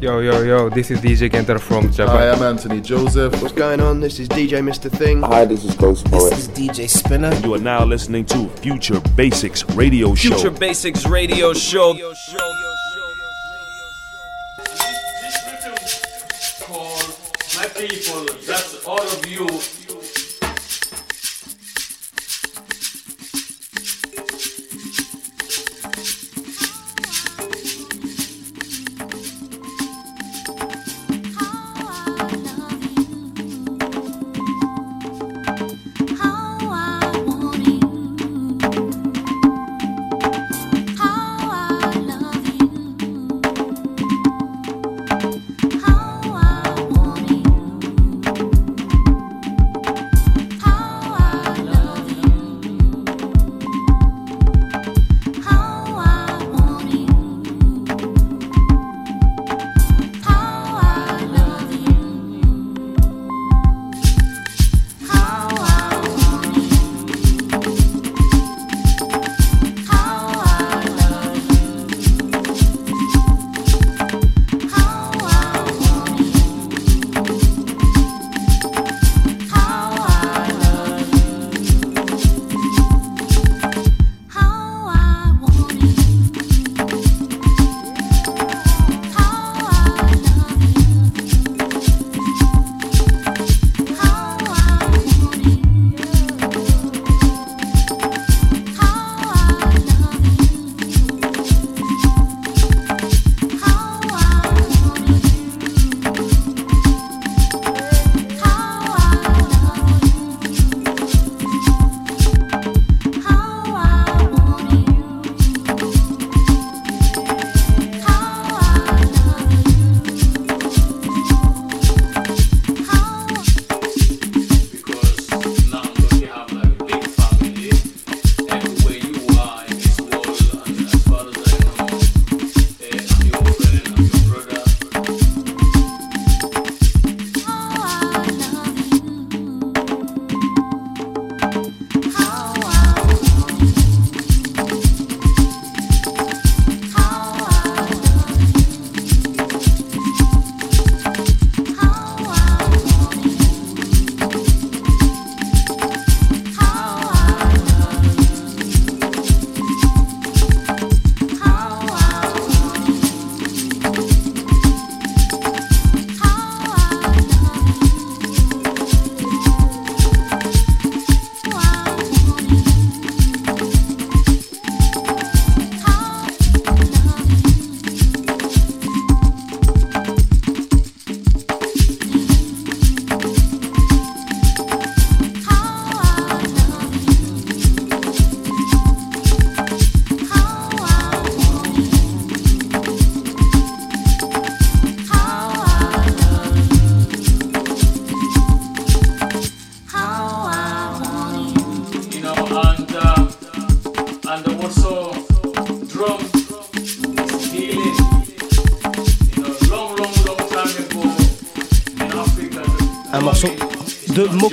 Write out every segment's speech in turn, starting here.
Yo, yo, yo, this is DJ Kenter from Japan. Hi, I'm Anthony Joseph. What's going on? This is DJ Mr. Thing. Hi, this is Ghost Poet. This is DJ Spinner. You are now listening to Future Basics Radio Show. Future Basics Radio Show. Call my people, that's all of you.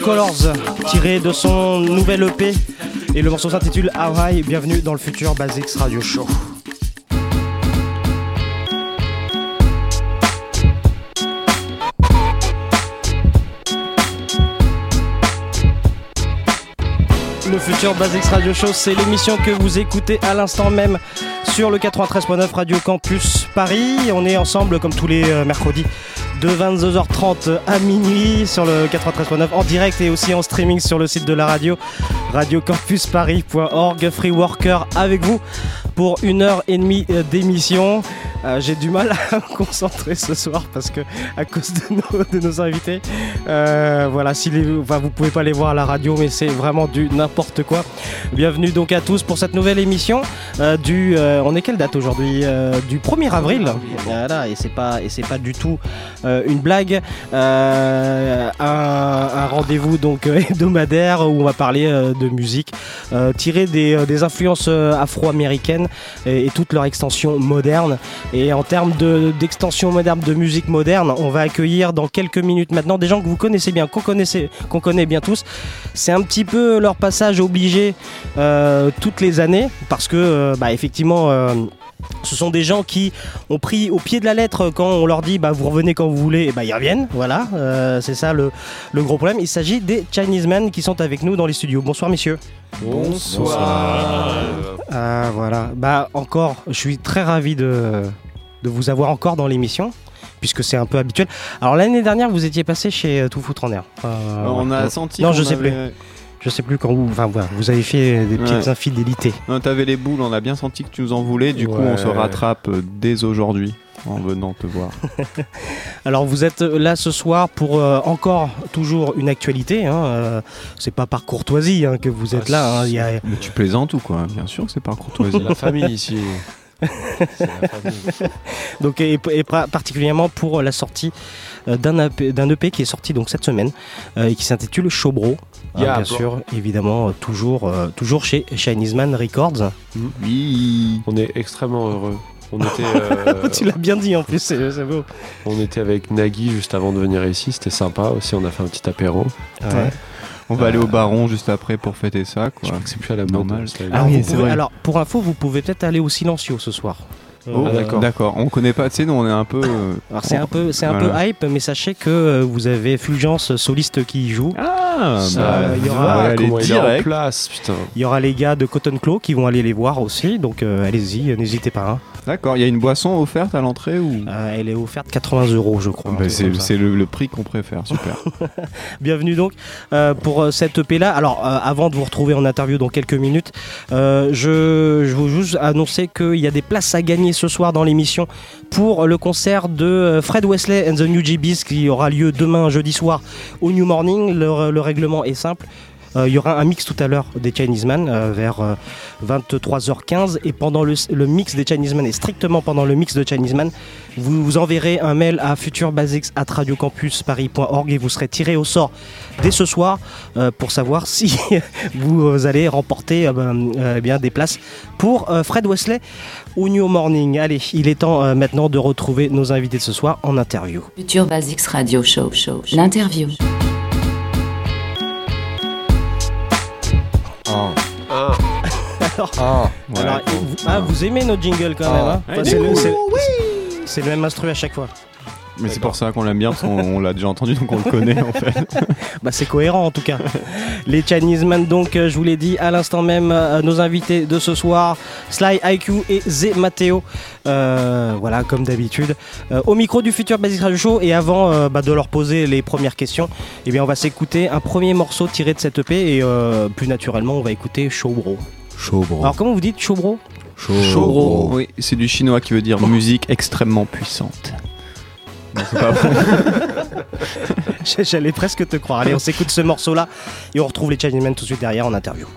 Colors tiré de son nouvel EP et le morceau s'intitule Hawaii. Bienvenue dans le futur Basics Radio Show. Le futur Basics Radio Show, c'est l'émission que vous écoutez à l'instant même sur le 93.9 Radio Campus Paris. On est ensemble comme tous les euh, mercredis de 22h30 à minuit sur le 93.9 en direct et aussi en streaming sur le site de la radio radiocampusparis.org. Free Worker avec vous pour une heure et demie euh, d'émission. Euh, J'ai du mal à me concentrer ce soir parce que à cause de nos, invités, euh, voilà, si les, vous pouvez pas les voir à la radio, mais c'est vraiment du n'importe quoi. Bienvenue donc à tous pour cette nouvelle émission euh, euh, on est quelle date aujourd'hui Euh, Du 1er avril. Voilà, et c'est pas pas du tout une blague. Un, rendez-vous donc hebdomadaire où on va parler de musique tirée des, influences afro-américaines et, et toute leur extension moderne. Et en termes de- d'extension moderne de musique moderne, on va accueillir dans quelques minutes maintenant des gens que vous connaissez bien, qu'on qu'on connaît bien tous. C'est un petit peu leur passage obligé euh, toutes les années parce que euh, bah, effectivement. euh, ce sont des gens qui ont pris au pied de la lettre quand on leur dit bah, vous revenez quand vous voulez, et bah, ils reviennent. Voilà, euh, c'est ça le, le gros problème. Il s'agit des Chinese Men qui sont avec nous dans les studios. Bonsoir messieurs. Bonsoir. Ah voilà, bah encore, je suis très ravi de, de vous avoir encore dans l'émission. Puisque c'est un peu habituel. Alors l'année dernière, vous étiez passé chez euh, Tout foutre en air. Euh, on ouais. a senti. Non, je sais avait- Je sais plus quand vous. Enfin voilà, vous avez fait des petites Ouais. infidélités. Non, T'avais les boules, on a bien senti que tu nous en voulais. Du coup, on se rattrape euh, dès aujourd'hui en venant te voir. Alors vous êtes là ce soir pour euh, encore toujours une actualité. Hein, euh, c'est pas par courtoisie hein, que vous êtes Ah, là. hein, il y a- Mais tu plaisantes ou quoi? Bien sûr que c'est par courtoisie. La famille ici. Donc et, et particulièrement pour la sortie euh, d'un EP, EP qui est sorti donc cette semaine euh, et qui s'intitule Showbro. Hein, Yeah, bien bro. sûr, évidemment, euh, toujours, euh, toujours chez Chinese Man Records. oui. On est extrêmement heureux. On était, euh, tu l'as bien dit en plus, c'est c'est beau. on était avec Nagui juste avant de venir ici. C'était sympa aussi. On a fait un petit apéro. Ouais. On va aller au baron juste après pour fêter ça. Je Quoi. crois que c'est plus à la Normal. mode. ça. Alors, oui, c'est pouvez- vrai. alors, pour info, vous pouvez peut-être aller au Silencio ce soir. Oh, Euh, d'accord. D'accord. On connaît pas. Tu sais, nous, on est un peu. euh, Alors c'est un peu, c'est un Voilà. peu hype, mais sachez que euh, vous avez Fulgence soliste qui y joue. Ah, Ça, bah, il y aura- Ah, comment il est en direct. place, putain. Il y aura les gars de Cotton Claw qui vont aller les voir aussi, donc euh, allez-y, n'hésitez pas. hein. D'accord. Il y a une boisson offerte à l'entrée ou? Euh, elle est offerte 80 euros, je crois. Bah, truc C'est le, le prix qu'on préfère. Super. Bienvenue donc euh, pour euh, cette EP là. Alors euh, avant de vous retrouver en interview dans quelques minutes, je, je veux juste annoncer qu'il y a des places à gagner ce soir dans l'émission pour le concert de Fred Wesley and the New GBs qui aura lieu demain jeudi soir au New Morning. Le, le règlement est simple. Euh, Il y aura un mix tout à l'heure des Chinese Man euh, vers euh, 23h15 et pendant le, mix des Chinese Man et strictement pendant le mix de Chinese Man, vous, vous enverrez un mail à futurbasics@radiocampusparis.org et vous serez tiré au sort dès ce soir euh, pour savoir si vous euh, allez remporter euh, ben, euh, eh bien des places pour euh, Fred Wesley au New Morning. Allez, il est temps euh, maintenant de retrouver nos invités de ce soir en interview. Future Basics Radio Show. Show. L'interview. Alors, Ouais. alors, et vous, ah, vous aimez nos jingles quand même hein. Enfin, c'est, le, c'est le même instru à chaque fois. Mais c'est pour ça qu'on l'aime bien parce qu'on on l'a déjà entendu donc on le connaît en fait. Bah, c'est cohérent en tout cas. Les Chinese Man, donc, euh, je vous l'ai dit à l'instant même, euh, nos invités de ce soir, Sly IQ et Zé Matteo. Euh, voilà, comme d'habitude. Euh, au micro du futur Basic Radio Show, et avant euh, bah, de leur poser les premières questions, eh bien, on va s'écouter un premier morceau tiré de cette EP, et euh, plus naturellement, on va écouter Showbro. Chaud bro. Alors, comment vous dites Showbro? Chaud bro. Oui, c'est du chinois qui veut dire musique extrêmement puissante. Non, c'est pas vrai. J'allais presque te croire. Allez, on s'écoute ce morceau-là, et on retrouve les Chinese Man tout de suite derrière en interview.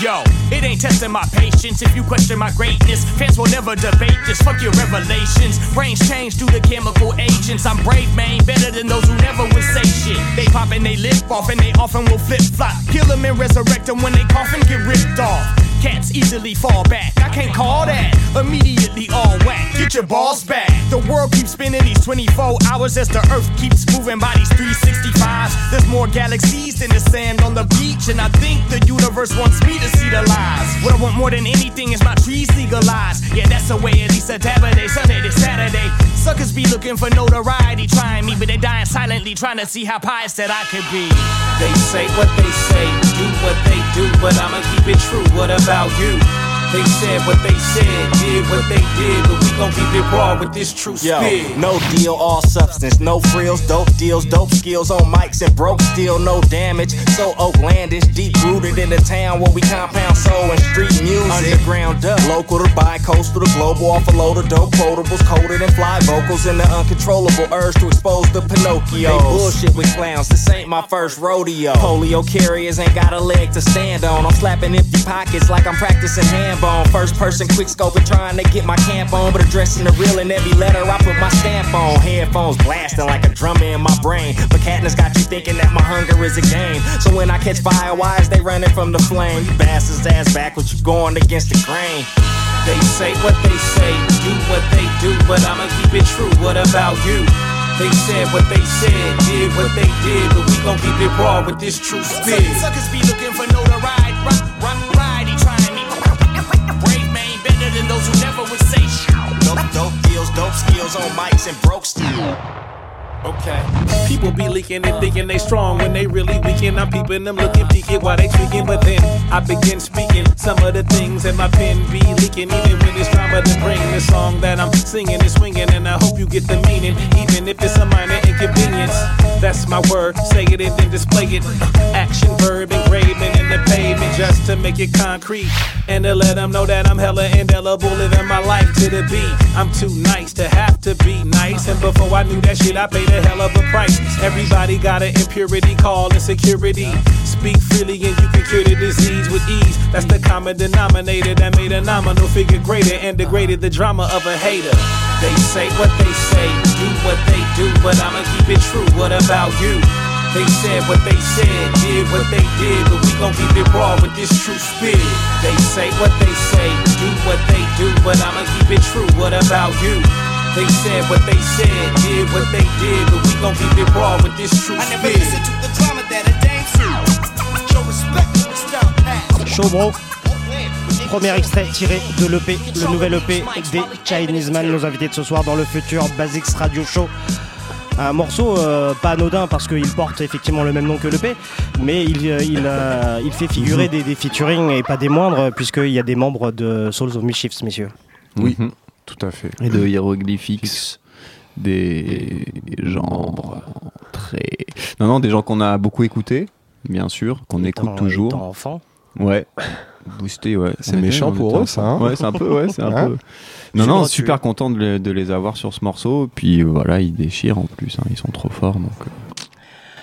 Yo, it ain't testing my patience if you question my greatness. Fans will never debate this. Fuck your revelations. Brains change due to chemical agents. I'm brave, man, better than those who never would say shit. They pop and they lip off, and they often will flip flop. Kill them and resurrect them when they cough and get ripped off. Cats easily fall back. I can't call that immediately all whack. Get your balls back. The world keeps spinning these 24 hours as the earth keeps moving by these 365s. There's more galaxies than the sand on the beach, and I think the universe wants me to see the lies. What I want more than anything is my trees legalized. Yeah, that's the way at least a day, Sunday to Saturday. Suckers be looking for notoriety, trying me, but they dying silently, trying to see how pious that I could be. They say what they say, do what they do, but I'ma keep it true. What about you? They said what they said, did what they did, but we gon' keep it raw with this true Yo, spit. no deal, all substance, no frills, dope deals, dope skills on mics and broke steel, no damage. So Oaklandish, deep rooted in the town where we compound soul and street music. Underground up, local to bi-coastal to global, off a load of dope quotables, coded and fly vocals, and the uncontrollable urge to expose the Pinocchio. They bullshit with clowns, this ain't my first rodeo. Polio carriers ain't got a leg to stand on. I'm slapping empty pockets like I'm practicing handbone. First person quick scoping, trying to get my camp on, but addressing the real in every letter I put my stamp on. Headphones blasting like a drummer in my brain. But Katniss got you thinking that my hunger is a game. So when I catch fire, why is they running from the flame? You bastards ass backwards, you going against the grain. They say what they say, do what they do, but I'ma keep it true. What about you? They said what they said, did what they did, but we gon' keep it raw with this true spit. Suckers be looking for notoriety, rock, rock, variety, trying me. Brave man better than those who never would say shit. Dope, dope deals, dope skills on mics and broke steel. Okay. People be leaking and thinking they strong when they really weaken. I'm peeping them looking peeking while they tweaking, but then I begin speaking some of the things that my pen be leaking. Even when it's drama to bring the song that I'm singing and swinging, and I hope you get the meaning, even if it's a minor inconvenience. That's my word. Say it and then display it. Action verb engraving in the pavement just to make it concrete and to let them know that I'm hella indelible, living my life to the beat. I'm too nice to have to be and before I knew that shit, I paid a hell of a price. Everybody got an impurity called insecurity. Speak freely and you can cure the disease with ease. That's the common denominator that made a nominal figure greater and degraded the drama of a hater. They say what they say, do what they do, but I'ma keep it true. What about you? They said what they said, did what they did, but we gon' keep it raw with this true spit. They say what they say, do what they do, but I'ma keep it true. What about you? They said what they said, did what they did, but we gon' keep it raw with this true I never spit. listened to the drama that a dame. Show respect to the style pass. Showbro. Premier extrait tiré de l'EP, le nouvel EP des Chinese Man, nos invités de ce soir dans le futur Basics Radio Show. Un morceau euh, pas anodin parce qu'il porte effectivement le même nom que l'EP, mais il, euh, il, euh, il fait figurer des, des featuring et pas des moindres, puisqu'il y a des membres de Souls of Mischiefs, messieurs. Oui, tout à fait. Et de Hieroglyphics, des gens très. Non, non, des gens qu'on a beaucoup écoutés, bien sûr, qu'on écoute toujours. étant enfant. Ouais. Boosté, ouais. C'est méchant pour eux, ça, hein Ouais, c'est un peu, ouais, c'est un Hein peu. Non, non, super content de les, de les avoir sur ce morceau. Puis voilà, ils déchirent en plus, hein, ils sont trop forts. Donc, euh,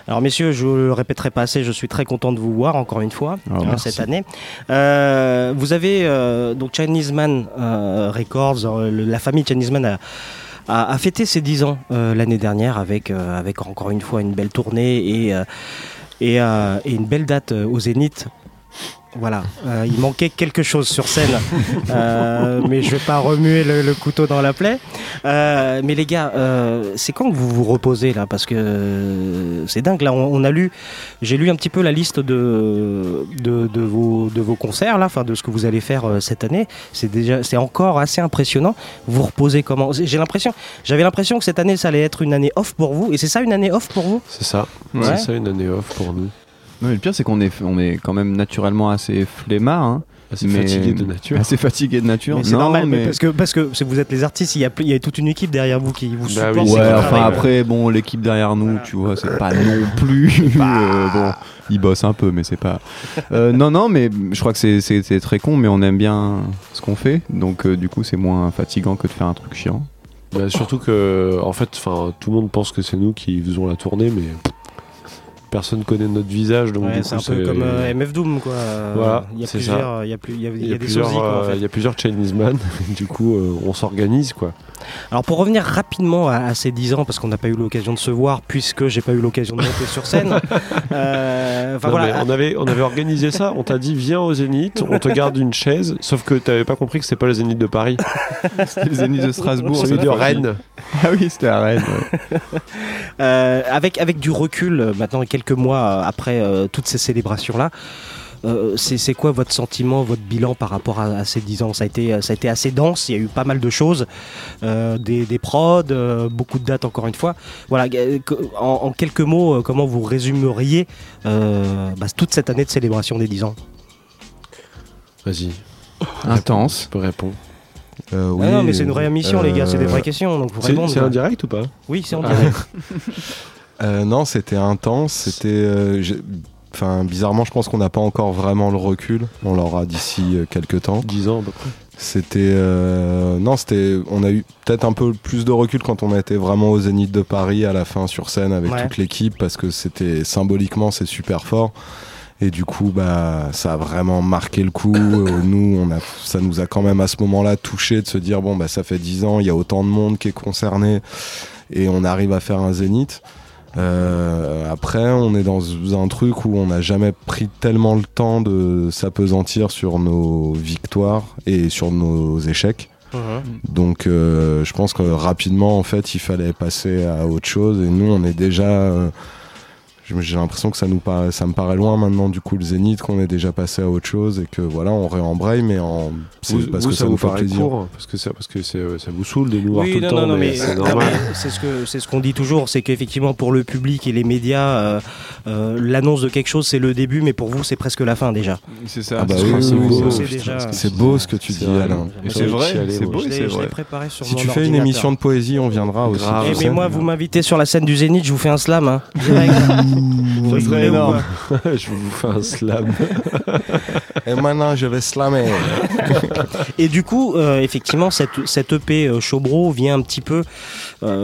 Alors messieurs, je le répéterai pas assez, je suis très content de vous voir encore une fois Ah, euh, cette année. Euh, vous avez euh, donc Chinese Man Records, le- la famille Chinese Man a, a, a fêté ses 10 ans euh, l'année dernière avec, euh, avec encore une fois une belle tournée et, euh, et, et une belle date au Zénith. Voilà, Euh, il manquait quelque chose sur scène, Euh, mais je vais pas remuer le, le couteau dans la plaie. Euh, mais les gars, euh, c'est quand que vous vous reposez là? Parce que euh, c'est dingue. Là, on, on a lu, j'ai lu un petit peu la liste de de, de vos de vos concerts là, enfin de ce que vous allez faire euh, cette année. C'est déjà, c'est encore assez impressionnant. Vous reposez comment? J'ai l'impression, j'avais l'impression que cette année ça allait être une année off pour vous. Et c'est ça une année off pour vous? C'est ça. Ouais. C'est ça une année off pour nous. Non, mais le pire, c'est qu'on est, on est quand même naturellement assez flemmard. Hein, Assez mais- fatigué de nature. Assez fatigué de nature. Mais c'est Non, normal, mais parce que parce que vous êtes les artistes, il y a il y a toute une équipe derrière vous qui vous Bah supporte. oui, Ouais, enfin après, bon, l'équipe derrière nous, tu vois, c'est pas non plus. euh, bon, ils bossent un peu, mais c'est pas. Euh, non, non, mais je crois que c'est- très con, mais on aime bien ce qu'on fait, donc euh, du coup, c'est moins fatigant que de faire un truc chiant. Bah, surtout que, en fait, enfin, tout le monde pense que c'est nous qui faisons la tournée, mais personne connaît notre visage, donc Ouais, c'est un peu comme euh, MF Doom quoi. Voilà, il y a plusieurs, il y a plus, il y a, il Il y a des plusieurs, sosies, quoi, en fait. il y a plusieurs Chinese man, du coup, euh, on s'organise, quoi. Alors pour revenir rapidement à, à ces 10 ans, parce qu'on n'a pas eu l'occasion de se voir, puisque j'ai pas eu l'occasion de monter sur scène. euh, enfin, Non, voilà. mais on, avait, on avait organisé ça, on t'a dit viens au Zénith, on te garde une chaise, sauf que t'avais pas compris que c'était pas le Zénith de Paris. C'était le Zénith de Strasbourg. Celui de. Rennes. Ah oui, c'était Rennes. ouais. Euh, avec, avec du recul, euh, maintenant quelques mois euh, après euh, toutes ces célébrations-là, euh, c'est c'est quoi votre sentiment, votre bilan par rapport à, à ces 10 ans? Ça a, été, ça a été assez dense, il y a eu pas mal de choses, euh, des, des prods, euh, beaucoup de dates encore une fois. Voilà, en, en quelques mots, comment vous résumeriez euh, bah, toute cette année de célébration des 10 ans? Vas-y. Intense. Tu peux répondre. Euh, Ah non, mais c'est une vraie émission, les gars, c'est des vraies questions. Donc vous C'est répondez, c'est quoi. un direct ou pas Oui, c'est en Ah. direct. Euh, non, c'était intense. C'était, euh, enfin, bizarrement, je pense qu'on n'a pas encore vraiment le recul. On l'aura d'ici euh, quelques temps. 10 ans à peu près. C'était, euh, non, c'était, on a eu peut-être un peu plus de recul quand on a été vraiment au Zénith de Paris à la fin sur scène avec Ouais. toute l'équipe parce que c'était symboliquement c'est super fort. Et du coup, bah, ça a vraiment marqué le coup. Euh, nous, on a, ça nous a quand même à ce moment-là touché de se dire bon, bah, ça fait 10 ans, il y a autant de monde qui est concerné et on arrive à faire un zénith. Euh, après, on est dans un truc où on n'a jamais pris tellement le temps de s'apesantir sur nos victoires et sur nos échecs. Mhm. Donc, euh, je pense que rapidement, en fait, il fallait passer à autre chose. Et nous, on est déjà. euh, j'ai l'impression que ça nous paraît, ça me paraît loin maintenant du coup le Zénith qu'on est déjà passé à autre chose et que voilà on réembraye mais en c'est Vous, parce vous, que ça, ça, vous fait paraît plaisir. court parce que, ça, parce que euh, ça vous saoule de nous voir tout Oui, le non, temps, non, non, mais, mais, c'est non, normal. c'est ce que c'est ce qu'on dit toujours, c'est qu'effectivement pour le public et les médias, euh, euh, l'annonce de quelque chose c'est le début, mais pour vous c'est presque la fin déjà. C'est ça. Ah bah c'est oui, c'est oui, beau. c'est beau ce que tu dis vrai. Alain. C'est vrai, c'est beau c'est vrai. préparé sur Si tu fais une émission de poésie, on viendra aussi. Eh, mais moi vous m'invitez sur la scène du Zénith, je vous fais un slam, Ça serait énorme. je vous fais un slam. Et maintenant, je vais slammer. Et du coup, euh, effectivement, cette, cette EP euh, Chobro vient un petit peu, euh,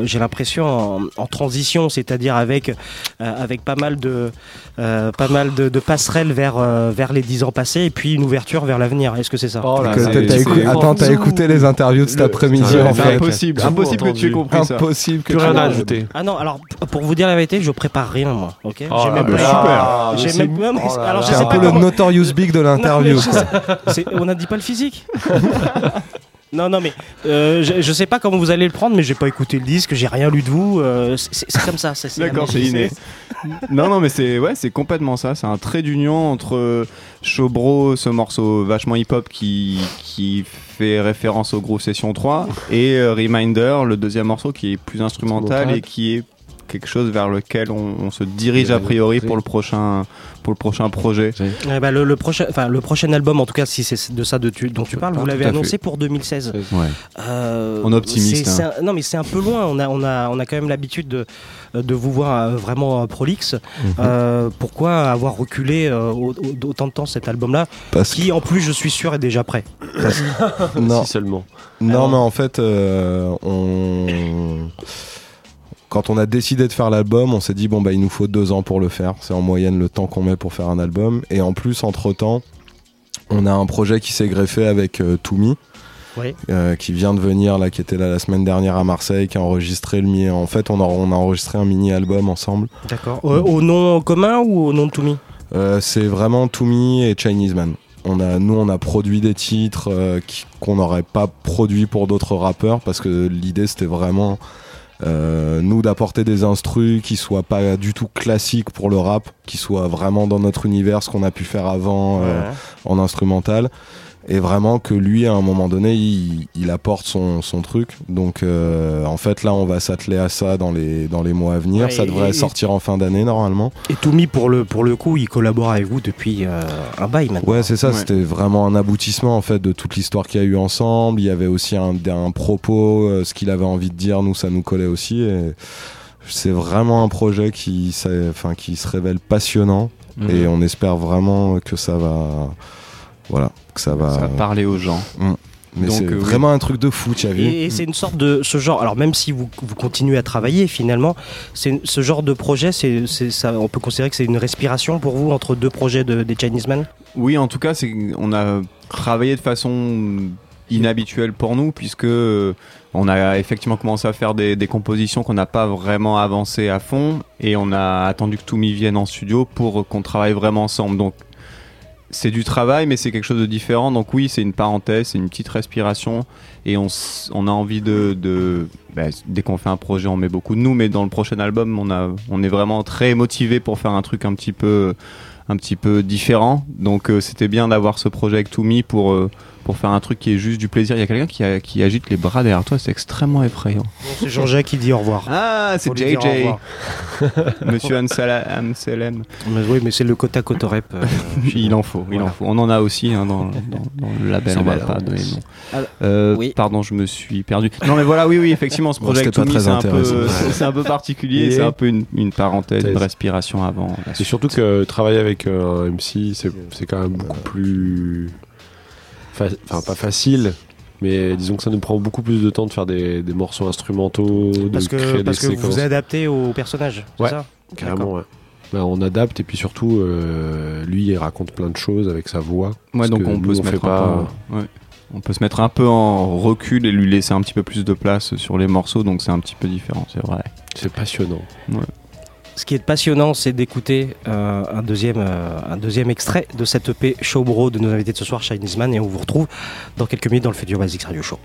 j'ai l'impression, en, en transition, c'est-à-dire avec, euh, avec pas mal de, euh, pas mal de, de passerelles vers, euh, vers les 10 ans passés et puis une ouverture vers l'avenir. Est-ce que c'est ça Oh là Que là, t'as- c'est- t'as écou- c'est- Attends, t'as écouté les interviews de cet après-midi c'est en fait. impossible, impossible que tu aies compris ça. Impossible que tu rien à ajouter. Ah non, alors pour vous dire la vérité, je prépare rien moi. Ok? Oh J'ai même pas- Ah, J'ai même- mais- oh là alors, je sais un pas peu le notorious big de l'interview. on n'a dit pas le physique Non, non, mais euh, je, je sais pas comment vous allez le prendre, mais j'ai pas écouté le disque, j'ai rien lu de vous. euh, c'est- comme ça. c'est- D'accord, c'est inné. non, non, mais c'est ouais, c'est complètement ça. C'est un trait d'union entre Chobro, ce morceau vachement hip-hop qui, qui fait référence au groupe Session 3, et euh, Reminder, le deuxième morceau qui est plus Instrumental. et qui est quelque chose vers lequel on, on se dirige a priori pour le prochain pour le prochain projet. Eh ben, le, le prochain, enfin, le prochain album, en tout cas, si c'est de ça de tu- dont tu parles, vous l'avez annoncé fait. pour 2016. Ouais. Euh, On est optimiste, hein. un- non, mais c'est un peu loin. On a, on a, on a quand même l'habitude de, de vous voir euh, vraiment euh, prolixe. Mhm. Euh, pourquoi avoir reculé euh, au- au- autant de temps cet album-là, Parce qui en plus, je suis sûr, est déjà prêt? Non. Si seulement. Non, Alors- mais en fait, euh, on... quand on a décidé de faire l'album, on s'est dit bon bah il nous faut deux ans pour le faire. C'est en moyenne le temps qu'on met pour faire un album. Et en plus, entre temps, on a un projet qui s'est greffé avec euh, Toumi. Oui. euh, qui vient de venir là, qui était là la semaine dernière à Marseille, qui a enregistré le mini. En fait, on a, on a enregistré un mini album ensemble. D'accord. Euh, au nom commun ou au nom de Toumi? Euh, c'est vraiment Toumi et Chinese Man. On a, nous, on a produit des titres euh, qu'on n'aurait pas produit pour d'autres rappeurs parce que l'idée c'était vraiment euh, nous d'apporter des instrus qui soient pas du tout classiques pour le rap, qui soient vraiment dans notre univers, ce qu'on a pu faire avant euh, en instrumental. Et vraiment que lui, à un moment donné, il, il apporte son, son truc. Donc, euh, en fait, là, on va s'atteler à ça dans les, dans les mois à venir. Ouais, ça devrait et- sortir en fin d'année, normalement. Et Toumi, pour le, pour le coup, il collabore avec vous depuis euh, un bail maintenant. Ouais, c'est ça. Ouais. C'était vraiment un aboutissement en fait de toute l'histoire qu'il y a eu ensemble. Il y avait aussi un, un propos, euh, ce qu'il avait envie de dire. Nous, ça nous collait aussi. Et c'est vraiment un projet qui, enfin, qui se révèle passionnant. Mhm. Et on espère vraiment que ça va, voilà, que ça va. Ça va parler aux gens. Mm. Mais c'est euh, oui. vraiment un truc de fou, tu as vu Et, et c'est une sorte de ce genre. Alors même si vous, vous continuez à travailler, finalement, c'est ce genre de projet, c'est ça. On peut considérer que c'est une respiration pour vous entre deux projets de, des Chinese Men? Oui, en tout cas, c'est on a travaillé de façon inhabituel pour nous puisque euh, on a effectivement commencé à faire des, des compositions qu'on n'a pas vraiment avancées à fond et on a attendu que Toumi vienne en studio pour qu'on travaille vraiment ensemble. Donc c'est du travail, mais c'est quelque chose de différent. Donc oui, c'est une parenthèse, c'est une petite respiration, et on, a envie de, bah, dès qu'on fait un projet, on met beaucoup de nous, mais dans le prochain album, on est vraiment très motivé pour faire un truc un petit peu, un petit peu différent. Donc euh, c'était bien d'avoir ce projet avec Toumi pour euh, pour faire un truc qui est juste du plaisir. Il y a quelqu'un qui, agite les bras derrière toi, c'est extrêmement effrayant. C'est Jean-Jacques qui dit au revoir. Ah, c'est JJ. Monsieur. Mais oui, mais c'est le quota cotorep. euh, il en faut, il en faut. On en a aussi hein, dans, dans- dans le label, on va pas donner Euh, oui. Pardon, je me suis perdu. Non mais voilà, oui, oui, effectivement, ce Bon, projet c'est un, peu, intéressant. c'est- c'est un peu particulier, c'est un peu une, une parenthèse, une respiration avant. Et surtout que travailler avec euh, un MC, c'est c'est quand même beaucoup plus. Fa- Enfin, pas facile, mais disons que ça nous prend beaucoup plus de temps de faire des, des morceaux instrumentaux, Parce de que, créer parce des que vous séquences. vous adaptez au personnage, c'est Ouais, ça? carrément, ouais. Bah, on adapte et puis surtout, euh, lui, il raconte plein de choses avec sa voix. Ouais, Parce donc on nous, peut se fait mettre pas. un peu, ouais. on peut se mettre un peu en recul et lui laisser un petit peu plus de place sur les morceaux, donc c'est un petit peu différent, c'est vrai. C'est passionnant. Ouais. Ce qui est passionnant, c'est d'écouter euh, un, deuxième, euh, un deuxième extrait de cette EP Showbro de nos invités de ce soir, Chinese Man, et on vous retrouve dans quelques minutes dans le Futur Basics Radio Show.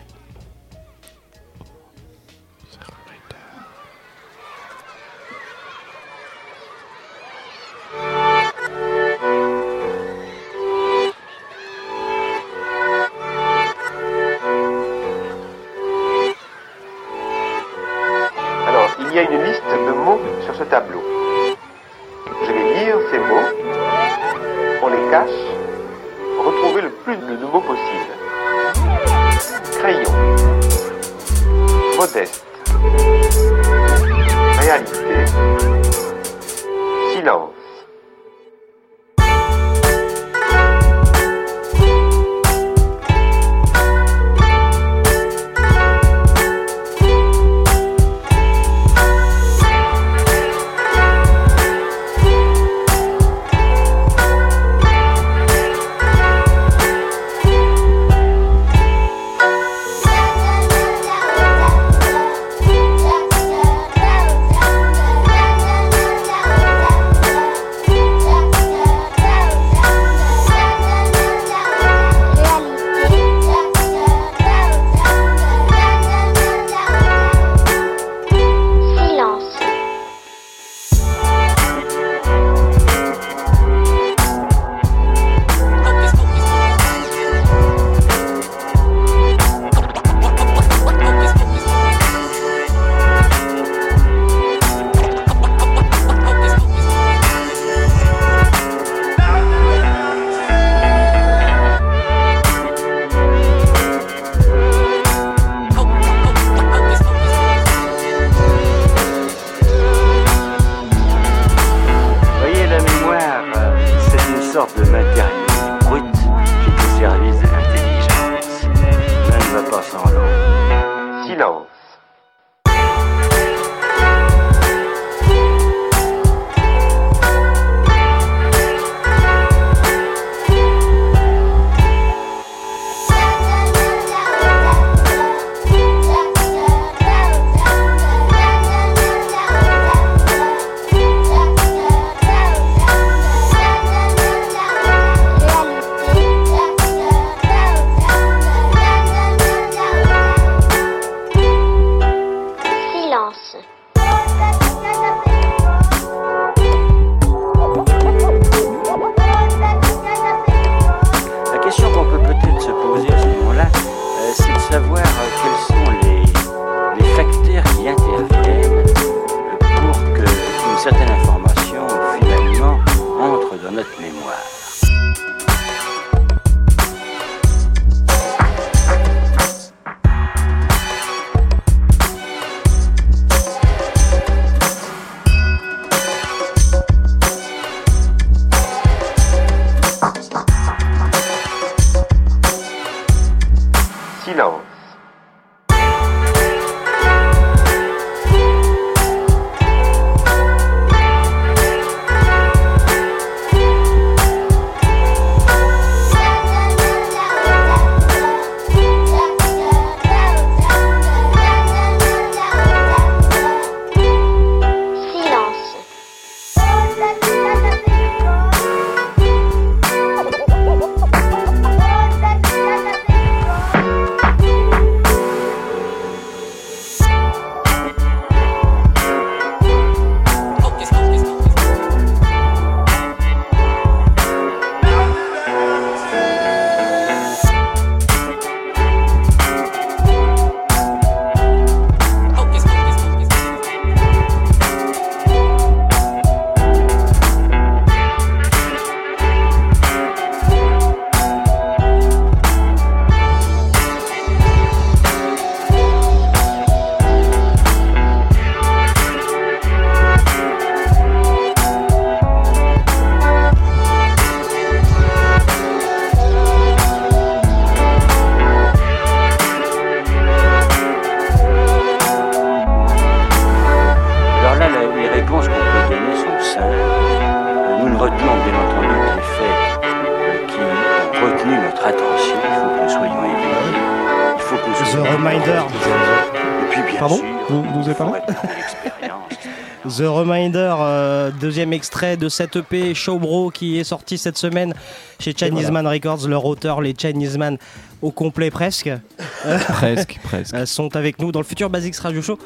Extrait de cette EP Showbro qui est sorti cette semaine chez Chinese Man Records. Leur auteur, les Chinese Man, au complet presque, Presque, presque. euh, sont avec nous dans le futur Basics Radio Show.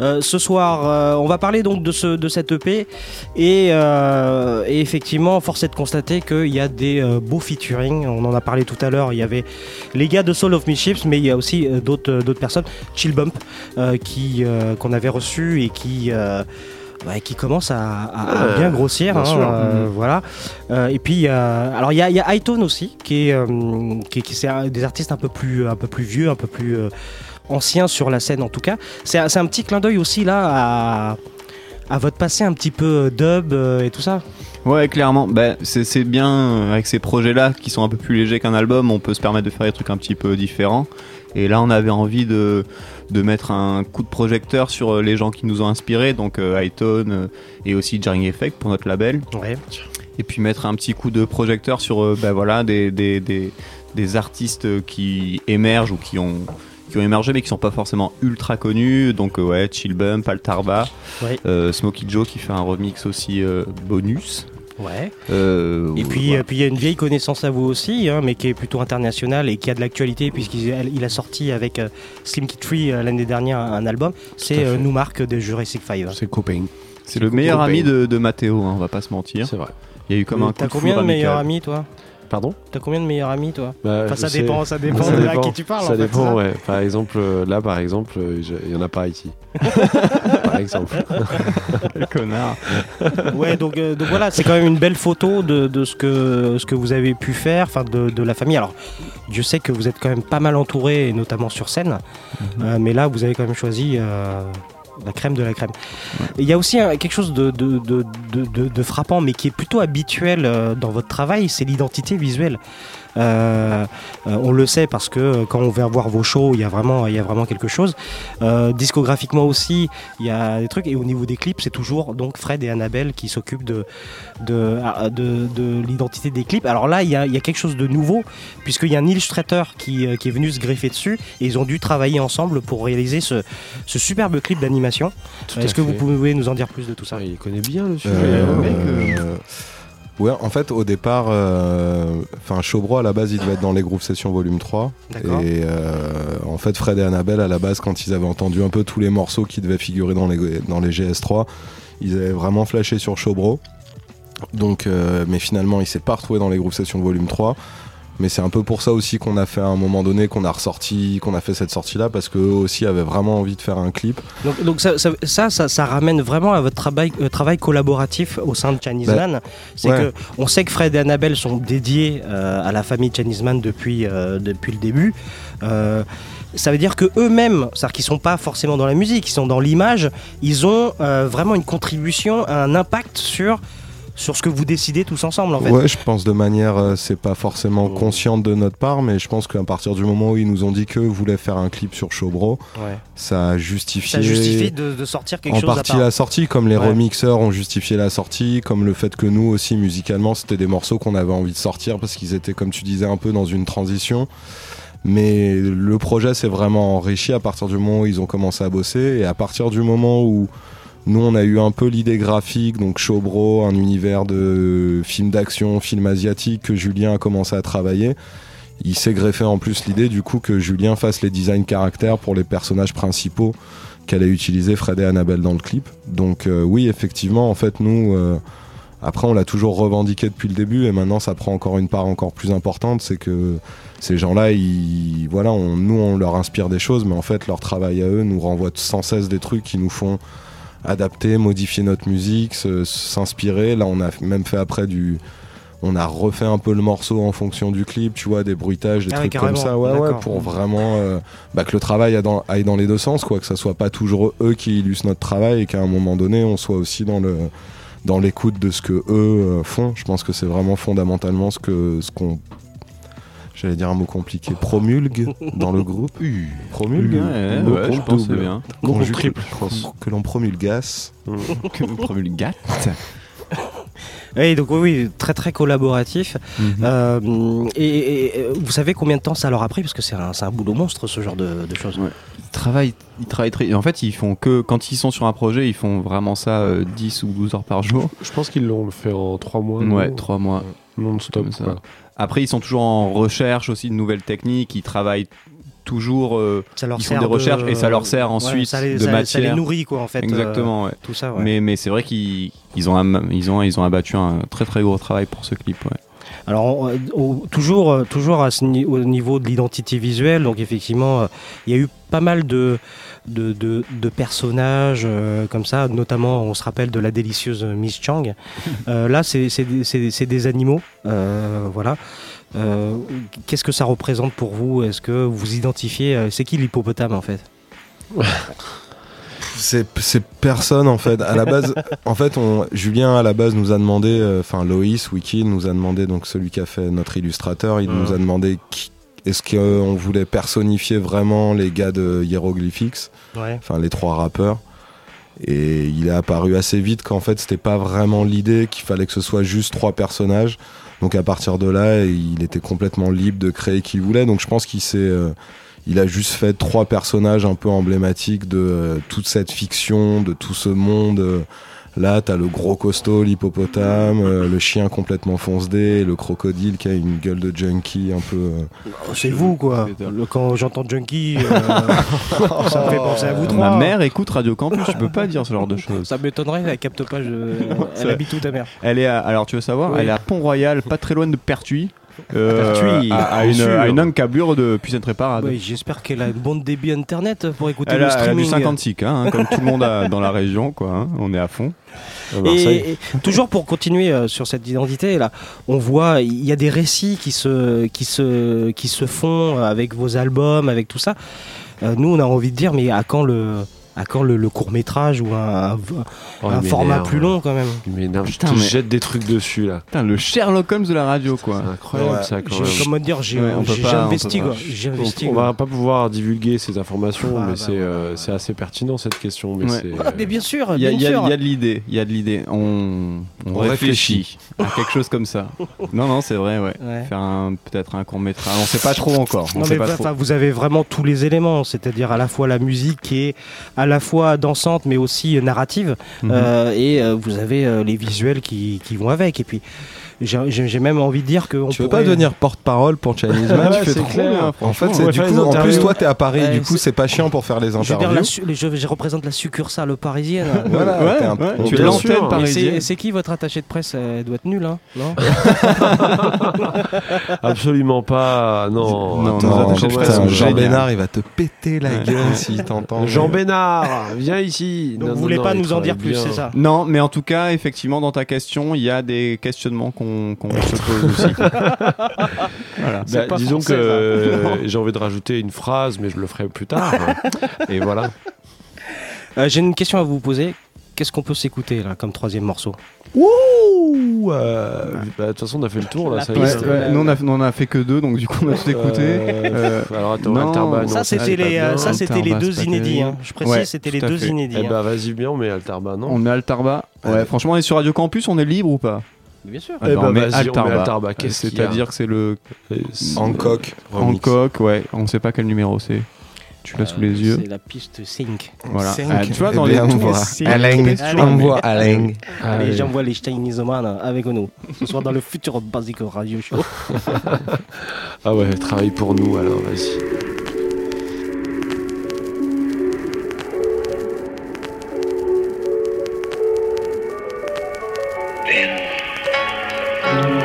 Euh, ce soir, euh, on va parler donc de, ce, de cette EP et, euh, et effectivement, force est de constater qu'il y a des beaux featuring. On en a parlé tout à l'heure. Il y avait les gars de Soul of Mischiefs, mais il y a aussi d'autres d'autres personnes. Chill Bump qui qu'on avait reçu et qui ouais, qui commence à, à- à Ouais, bien grossir. bien hein, sûr. euh, Mhm. Voilà. Euh, et puis il y a- alors il y a, y a Hightone aussi qui est euh, qui, qui- des artistes un peu plus un peu plus vieux, un peu plus anciens sur la scène en tout cas. C'est un- petit clin d'œil aussi là à à votre passé un petit peu dub et tout ça. Ouais, clairement. Bah, c'est bien avec ces projets-là qui sont un peu plus légers qu'un album, on peut se permettre de faire des trucs un petit peu différents. Et là, on avait envie de, de mettre un coup de projecteur sur euh, les gens qui nous ont inspirés, donc euh, Hightone euh, et aussi Jarring Effect pour notre label. Ouais. Et puis mettre un petit coup de projecteur sur euh, bah, voilà, des, des, des, des artistes qui émergent ou qui ont, qui ont émergé mais qui sont pas forcément ultra connus. Donc euh, ouais, Chill Bump, Altarba, Ouais. euh, Smokey Joe qui fait un remix aussi euh, bonus. Ouais. Euh, Et puis, voilà. euh, puis il y a une vieille connaissance à vous aussi, hein, mais qui est plutôt internationale et qui a de l'actualité puisqu'il il a sorti avec euh, Slim Kid euh, l'année dernière un, album. C'est euh, Nous Marc de Jurassic 5. C'est copain. C'est le meilleur ami de, de Mathéo, hein, on va pas se mentir. C'est vrai. Il y a eu comme un coup T'as combien de meilleurs amis toi? Pardon T'as combien de meilleurs amis toi Bah, Enfin, je ça sais. dépend, ça dépend Ça de à qui tu parles. Ça en fait, dépend, ça ouais. Par exemple, euh, là, par exemple, euh, je- il y en a pas ici. par exemple. Connard. ouais, donc, euh, donc voilà, c'est quand même une belle photo de, de ce, que, ce que vous avez pu faire, enfin de, de la famille. Alors, Dieu sait que vous êtes quand même pas mal entouré, et notamment sur scène, Euh, mais là, vous avez quand même choisi euh, la crème de la crème. Il y a aussi quelque chose de frappant, mais qui est plutôt habituel euh, dans votre travail, c'est l'identité visuelle. Euh, on le sait parce que euh, quand on vient voir vos shows, il y a vraiment, il y a vraiment quelque chose. Euh, discographiquement aussi, il y a des trucs. Et au niveau des clips, c'est toujours donc Fred et Annabelle qui s'occupent de de, ah, de, de l'identité des clips. Alors là, il y a, il y a quelque chose de nouveau puisqu'il y a un illustrateur qui, qui est venu se greffer dessus et ils ont dû travailler ensemble pour réaliser ce, ce superbe clip d'animation. Est-ce que vous pouvez nous en dire plus de tout ça? Il connaît bien le sujet. Euh, le mec, euh. Ouais, en fait, au départ, euh, enfin, Chobro à la base, il devait être dans les groupes session volume 3. D'accord. Et euh, en fait, Fred et Annabelle, à la base, quand ils avaient entendu un peu tous les morceaux qui devaient figurer dans les, dans les GS3, ils avaient vraiment flashé sur Chobro. Donc, euh, mais finalement, il s'est pas retrouvé dans les groupes session volume 3. Mais c'est un peu pour ça aussi qu'on a fait à un moment donné, qu'on a ressorti, qu'on a fait cette sortie-là, parce qu'eux aussi avaient vraiment envie de faire un clip. Donc, donc ça, ça, ça, ça- ça ramène vraiment à votre travail, euh, travail collaboratif au sein de Chinese Bah, Man. C'est ouais. que on sait que Fred et Annabelle sont dédiés euh, à la famille Chinese Man depuis, euh, depuis le début. Ça veut dire que eux-mêmes, c'est-à-dire qu'ils sont pas forcément dans la musique, ils sont dans l'image, ils ont euh, vraiment une contribution, un impact sur sur ce que vous décidez tous ensemble en fait. Ouais, je pense de manière, euh, c'est pas forcément consciente de notre part, mais je pense qu'à partir du moment où ils nous ont dit qu'eux voulaient faire un clip sur Showbro, Ouais. ça a justifié. Ça justifie de, de sortir quelque en chose à partie part. la sortie, comme les Ouais. remixeurs ont justifié la sortie, comme le fait que nous aussi musicalement c'était des morceaux qu'on avait envie de sortir parce qu'ils étaient, comme tu disais, un peu dans une transition. Mais le projet s'est vraiment enrichi à partir du moment où ils ont commencé à bosser et à partir du moment où nous on a eu un peu l'idée graphique, donc Showbro, un univers de films d'action, films asiatiques que Julien a commencé à travailler. Il s'est greffé en plus l'idée du coup que Julien fasse les designs caractères pour les personnages principaux qu'elle a utilisé Fred et Annabelle dans le clip. Donc euh, oui, effectivement, en fait, nous, euh, après, on l'a toujours revendiqué depuis le début, et maintenant, ça prend encore une part encore plus importante, c'est que ces gens-là, voilà, nous, on leur inspire des choses, mais en fait, leur travail à eux nous renvoie sans cesse des trucs qui nous font adapter, modifier notre musique, s'inspirer. Là, on a même fait après du on a refait un peu le morceau en fonction du clip, tu vois, des bruitages, des Ah trucs comme ça, ouais, ouais, pour vraiment euh, bah, que le travail aille dans, aille dans les deux sens, quoi, que ça soit pas toujours eux qui illustrent notre travail et qu'à un moment donné, on soit aussi dans le dans l'écoute de ce que eux euh, font. Je pense que c'est vraiment fondamentalement ce que ce qu'on J'allais dire un mot compliqué. Promulgue dans le groupe. Promulgue. Ouais, je pense que double. c'est bien. Triple. Que l'on promulgasse. que l'on promulgate. Oui, donc oui, oui, très très collaboratif. Mhm. Euh, et, et- et vous savez combien de temps ça leur a pris? Parce que c'est un, un boulot monstre ce genre de, de choses. Ils travaillent, ils travaillent très. En fait, ils font que quand ils sont sur un projet, ils font vraiment ça euh, 10 ou 12 heures par jour. Je pense qu'ils l'ont fait en 3 mois. Ouais, non 3 mois. Non-stop. Après, ils sont toujours en recherche aussi de nouvelles techniques. Ils travaillent toujours. euh, Ça leur ils font des de- recherches et ça leur sert Ouais, ensuite ça les- de ça- ça matière. les nourrit, quoi, en fait, Exactement. euh, ouais. tout ça, ouais. Mais, mais c'est vrai qu'ils ils ont, ils ont, ils ont abattu un très très gros travail pour ce clip. Ouais. Alors, on- euh, toujours, euh, toujours à ce ni- au niveau de l'identité visuelle, donc effectivement, euh, il y a eu pas mal de, de, de- de personnages euh, comme ça, notamment, on se rappelle de la délicieuse Miss Chang. Euh, là, c'est c'est des- c'est- c'est des animaux, euh, voilà. Euh, Qu'est-ce que ça représente pour vous? Est-ce que vous identifiez euh, C'est qui l'hippopotame en fait? C'est c'est personne en fait. À la base, en fait, on, Julien à la base nous a demandé, euh, enfin Loïs Wiki nous a demandé donc celui qui a fait notre illustrateur, il Mhm. nous a demandé qui- est-ce qu'on voulait personnifier vraiment les gars de Hieroglyphics, Ouais. enfin les trois rappeurs? Et il est apparu assez vite qu'en fait c'était pas vraiment l'idée, qu'il fallait que ce soit juste trois personnages. Donc à partir de là, il était complètement libre de créer qui il voulait. Donc je pense qu'il s'est, euh, il a juste fait trois personnages un peu emblématiques de euh, toute cette fiction, de tout ce monde. Là, t'as le gros costaud, l'hippopotame, euh, le chien complètement fonce-dé, le crocodile qui a une gueule de junkie un peu. euh, C'est vous quoi. Le- quand j'entends Junkie, euh, ça me fait penser à vous trois. Ma mère écoute Radio Campus, tu peux pas dire ce genre de choses. Ça m'étonnerait, elle capte pas. Je... Elle habite où ta mère? Elle est à- alors tu veux savoir, Oui. elle est à Pont-Royal, pas très loin de Pertuis. Euh, à, à une, à une encablure de puissance réparade. Ouais, J'espère qu'elle a une bonne débit internet pour écouter Elle le a, elle a streaming. du 56 k hein, comme tout le monde a dans la région, quoi. hein. On est à fond. Et, et toujours pour continuer euh, sur cette identité là, on voit il y a des récits qui se qui se qui se font avec vos albums, avec tout ça. Euh, nous, on a envie de dire, mais à quand le à quand le, court métrage ou un, un- Oh, un format plus long quand même Il m'énerve. Je te mais- jette des trucs dessus là. Putain, le Sherlock Holmes de la radio, quoi. C'est incroyable ça quand même. Comment dire, j'ai Ouais, on on investi quoi. On, investi. on quoi. va pas pouvoir divulguer ces informations, Ah, mais bah, c'est euh, c'est assez pertinent cette question. Mais Ouais. c'est, Ah, mais bien sûr, Il y, a- bien il y a- sûr. il y a de l'idée, il y a de l'idée. On, on On réfléchit à quelque chose comme ça. Non, non, c'est vrai, ouais. Ouais. Faire peut-être un court métrage. On sait pas trop encore. On vous avez vraiment tous les éléments, c'est-à-dire à la fois la musique est à la fois dansante mais aussi euh, narrative, Mhm. euh, et euh, vous avez euh, les visuels qui, qui vont avec. Et puis j'ai- même envie de dire que Tu veux pourrait- pas devenir porte-parle pour Chinese Man Ouais, Tu fais trop clair. bien. En fait, c'est du coup, en plus toi t'es à Paris, Ouais, du coup c'est- pas chiant pour faire les Je, veux dire, interviews. la je, je représente la succursale parisienne. Voilà, Ouais, un- ouais, tu es l'antenne. Et parisienne. c'est- qui votre attaché de presse? Elle doit être nulle, hein Non? Absolument pas. Non, Non, Non, putain, Jean. Bénard, il va te péter la gueule s'il t'entend. Jean Bénard, viens ici. Donc vous voulez pas nous en dire plus, c'est ça? Non, mais en tout cas, effectivement, dans ta question, il y a des questionnements qu'on qu'on se pose aussi. voilà. Bah, disons français, que euh, j'ai envie de rajouter une phrase, mais je le ferai plus tard. Et voilà. Euh, J'ai une question à vous poser. Qu'est-ce qu'on peut s'écouter là comme troisième morceau? Ouh euh, bah, De toute façon, on a fait le tour là. Ça Ouais, y est. piste, ouais, nous, on a, on a fait que deux, donc du coup, on a tout écouté. Euh, Euh, alors attends, non. Alterba, non, Ça c'était les, bien. euh, ça c'était les Alterba, deux inédits. hein. Je précise, Ouais, c'était les deux fait. inédits. Eh hein. bah vas-y bien, mais Alterba non? On met Altarba. Ouais, franchement, on est sur Radio Campus, on est libre ou pas? Bien sûr. Ah Eh bah, on on met Altarba. C'est-à-dire que c'est le Hancock. Hancock, ouais. On sait pas quel numéro c'est. Tu l'as sous les yeux. C'est la piste 5. Voilà. Ah, tu vois, Eh dans bien, les on voit c'est- Alain, Allez. on voit Alain. Allez, Allez. j'envoie les Chinese Man avec nous. Ce soir dans le futur Basic Radio Show. Ah ouais, travaille pour nous alors, vas-y.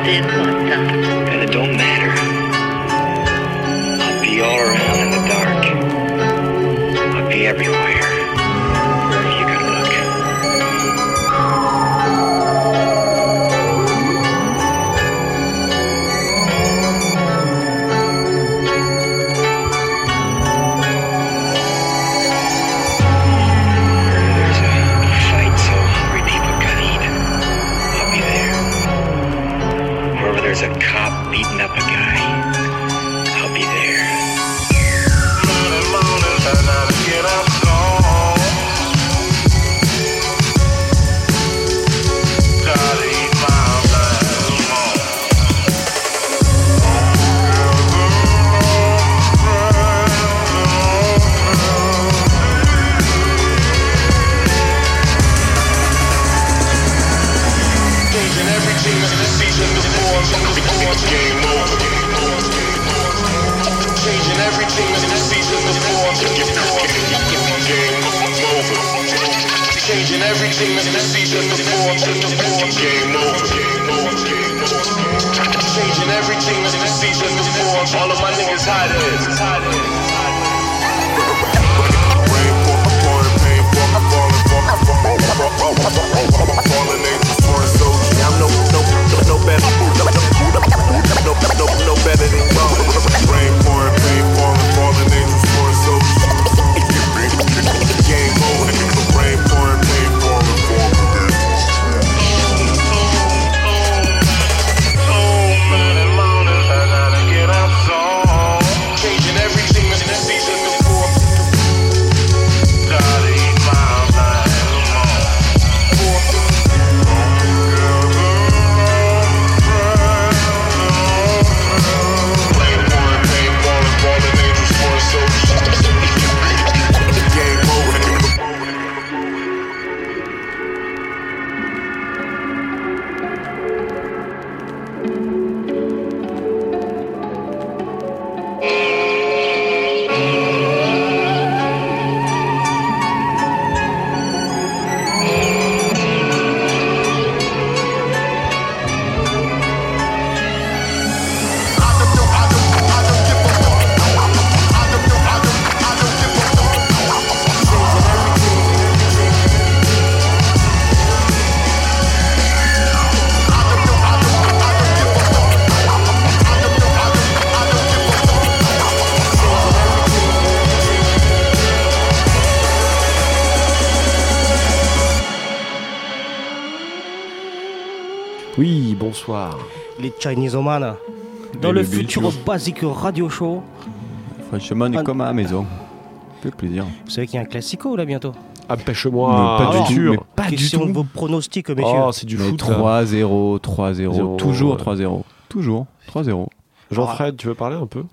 And Les Chinese Oman. Dans le le futur. Basic Radio Show. Franchement, on est Ah. comme à la maison. Fait plaisir. Vous savez qu'il y a un classico là bientôt. Empêche-moi. Mais pas du bien tout, pas du tout. de vos pronostics, messieurs. Oh, c'est du foot. là. 3-0, 3-0, Zéro, toujours ouais. 3-0. Toujours 3-0. Jean-Fred, tu veux parler un peu?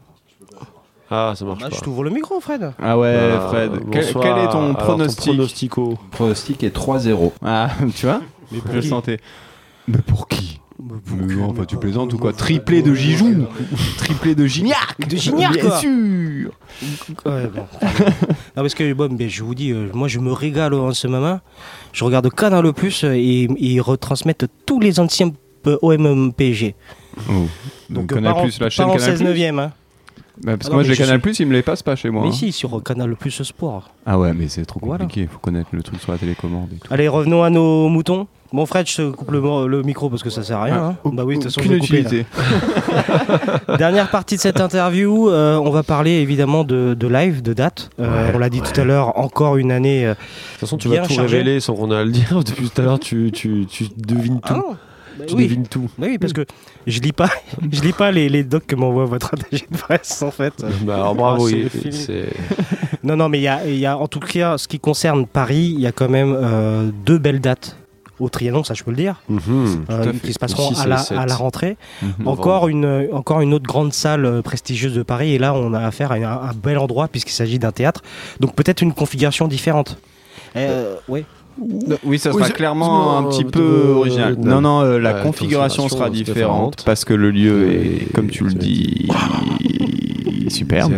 Ah, ça marche Ah, pas. je t'ouvre le micro, Fred. Ah ouais, Euh, Fred. Quel, bonsoir. quel est ton pronostic? pronostico? Pronostic est 3-0. Ah, tu vois? Mais Je le qui? sentais. Mais pour qui? Mais non, enfin, tu plaisantes ou quoi Triplé de Gijou Triplé de Gignac De Gignac, Bien quoi. sûr Ouais, bon. non, parce que bon, mais je vous dis, euh, moi je me régale en ce moment. Je regarde Canal Plus euh, et, ils retransmettent tous les anciens euh, OM PSG. Oh. Donc, euh, Canal en- Plus, la chaîne en Canal 16 neuvième, hein. Bah, parce Ah que non, moi mais j'ai je Canal Plus, il me les passe pas chez moi. Mais hein. si, sur Canal Plus Sport. Ah ouais, mais c'est trop Voilà. compliqué. Faut connaître le truc sur la télécommande et tout. Allez, revenons à nos moutons. Bon, Fred, je te coupe le, micro parce que ça sert à rien. hein. Bah oui, de toute façon, je couper, utilité. Dernière partie de cette interview, euh, on va parler évidemment de, de live, de date. Euh, on l'a dit tout à l'heure, encore une année. euh, De toute façon, tu vas tout chargée. révéler sans qu'on ait à le dire. Depuis tout à l'heure, tu, tu, tu devines tout. Ah non, bah tu oui. devines tout. Bah oui, parce que je lis pas, je lis pas les, les docs que m'envoie votre attaché de presse en fait. Bah, alors, bravo. Ah, c'est Non, non, mais il y a, il y a en tout cas, ce qui concerne Paris, il y a quand même euh, deux belles dates au Trianon, ça je peux le dire, Mhm. euh, qui se passeront Le 6 à la, le 7 à la rentrée. novembre. Encore une, encore une autre grande salle euh, prestigieuse de Paris, et là on a affaire à un, un bel endroit puisqu'il s'agit d'un théâtre, donc peut-être une configuration différente. Euh, ouais. Oui, ça Oui, sera clairement un petit peu original. Non, non, euh, la configuration configuration sera différente. différente parce que le lieu est, comme tu le dis, superbe.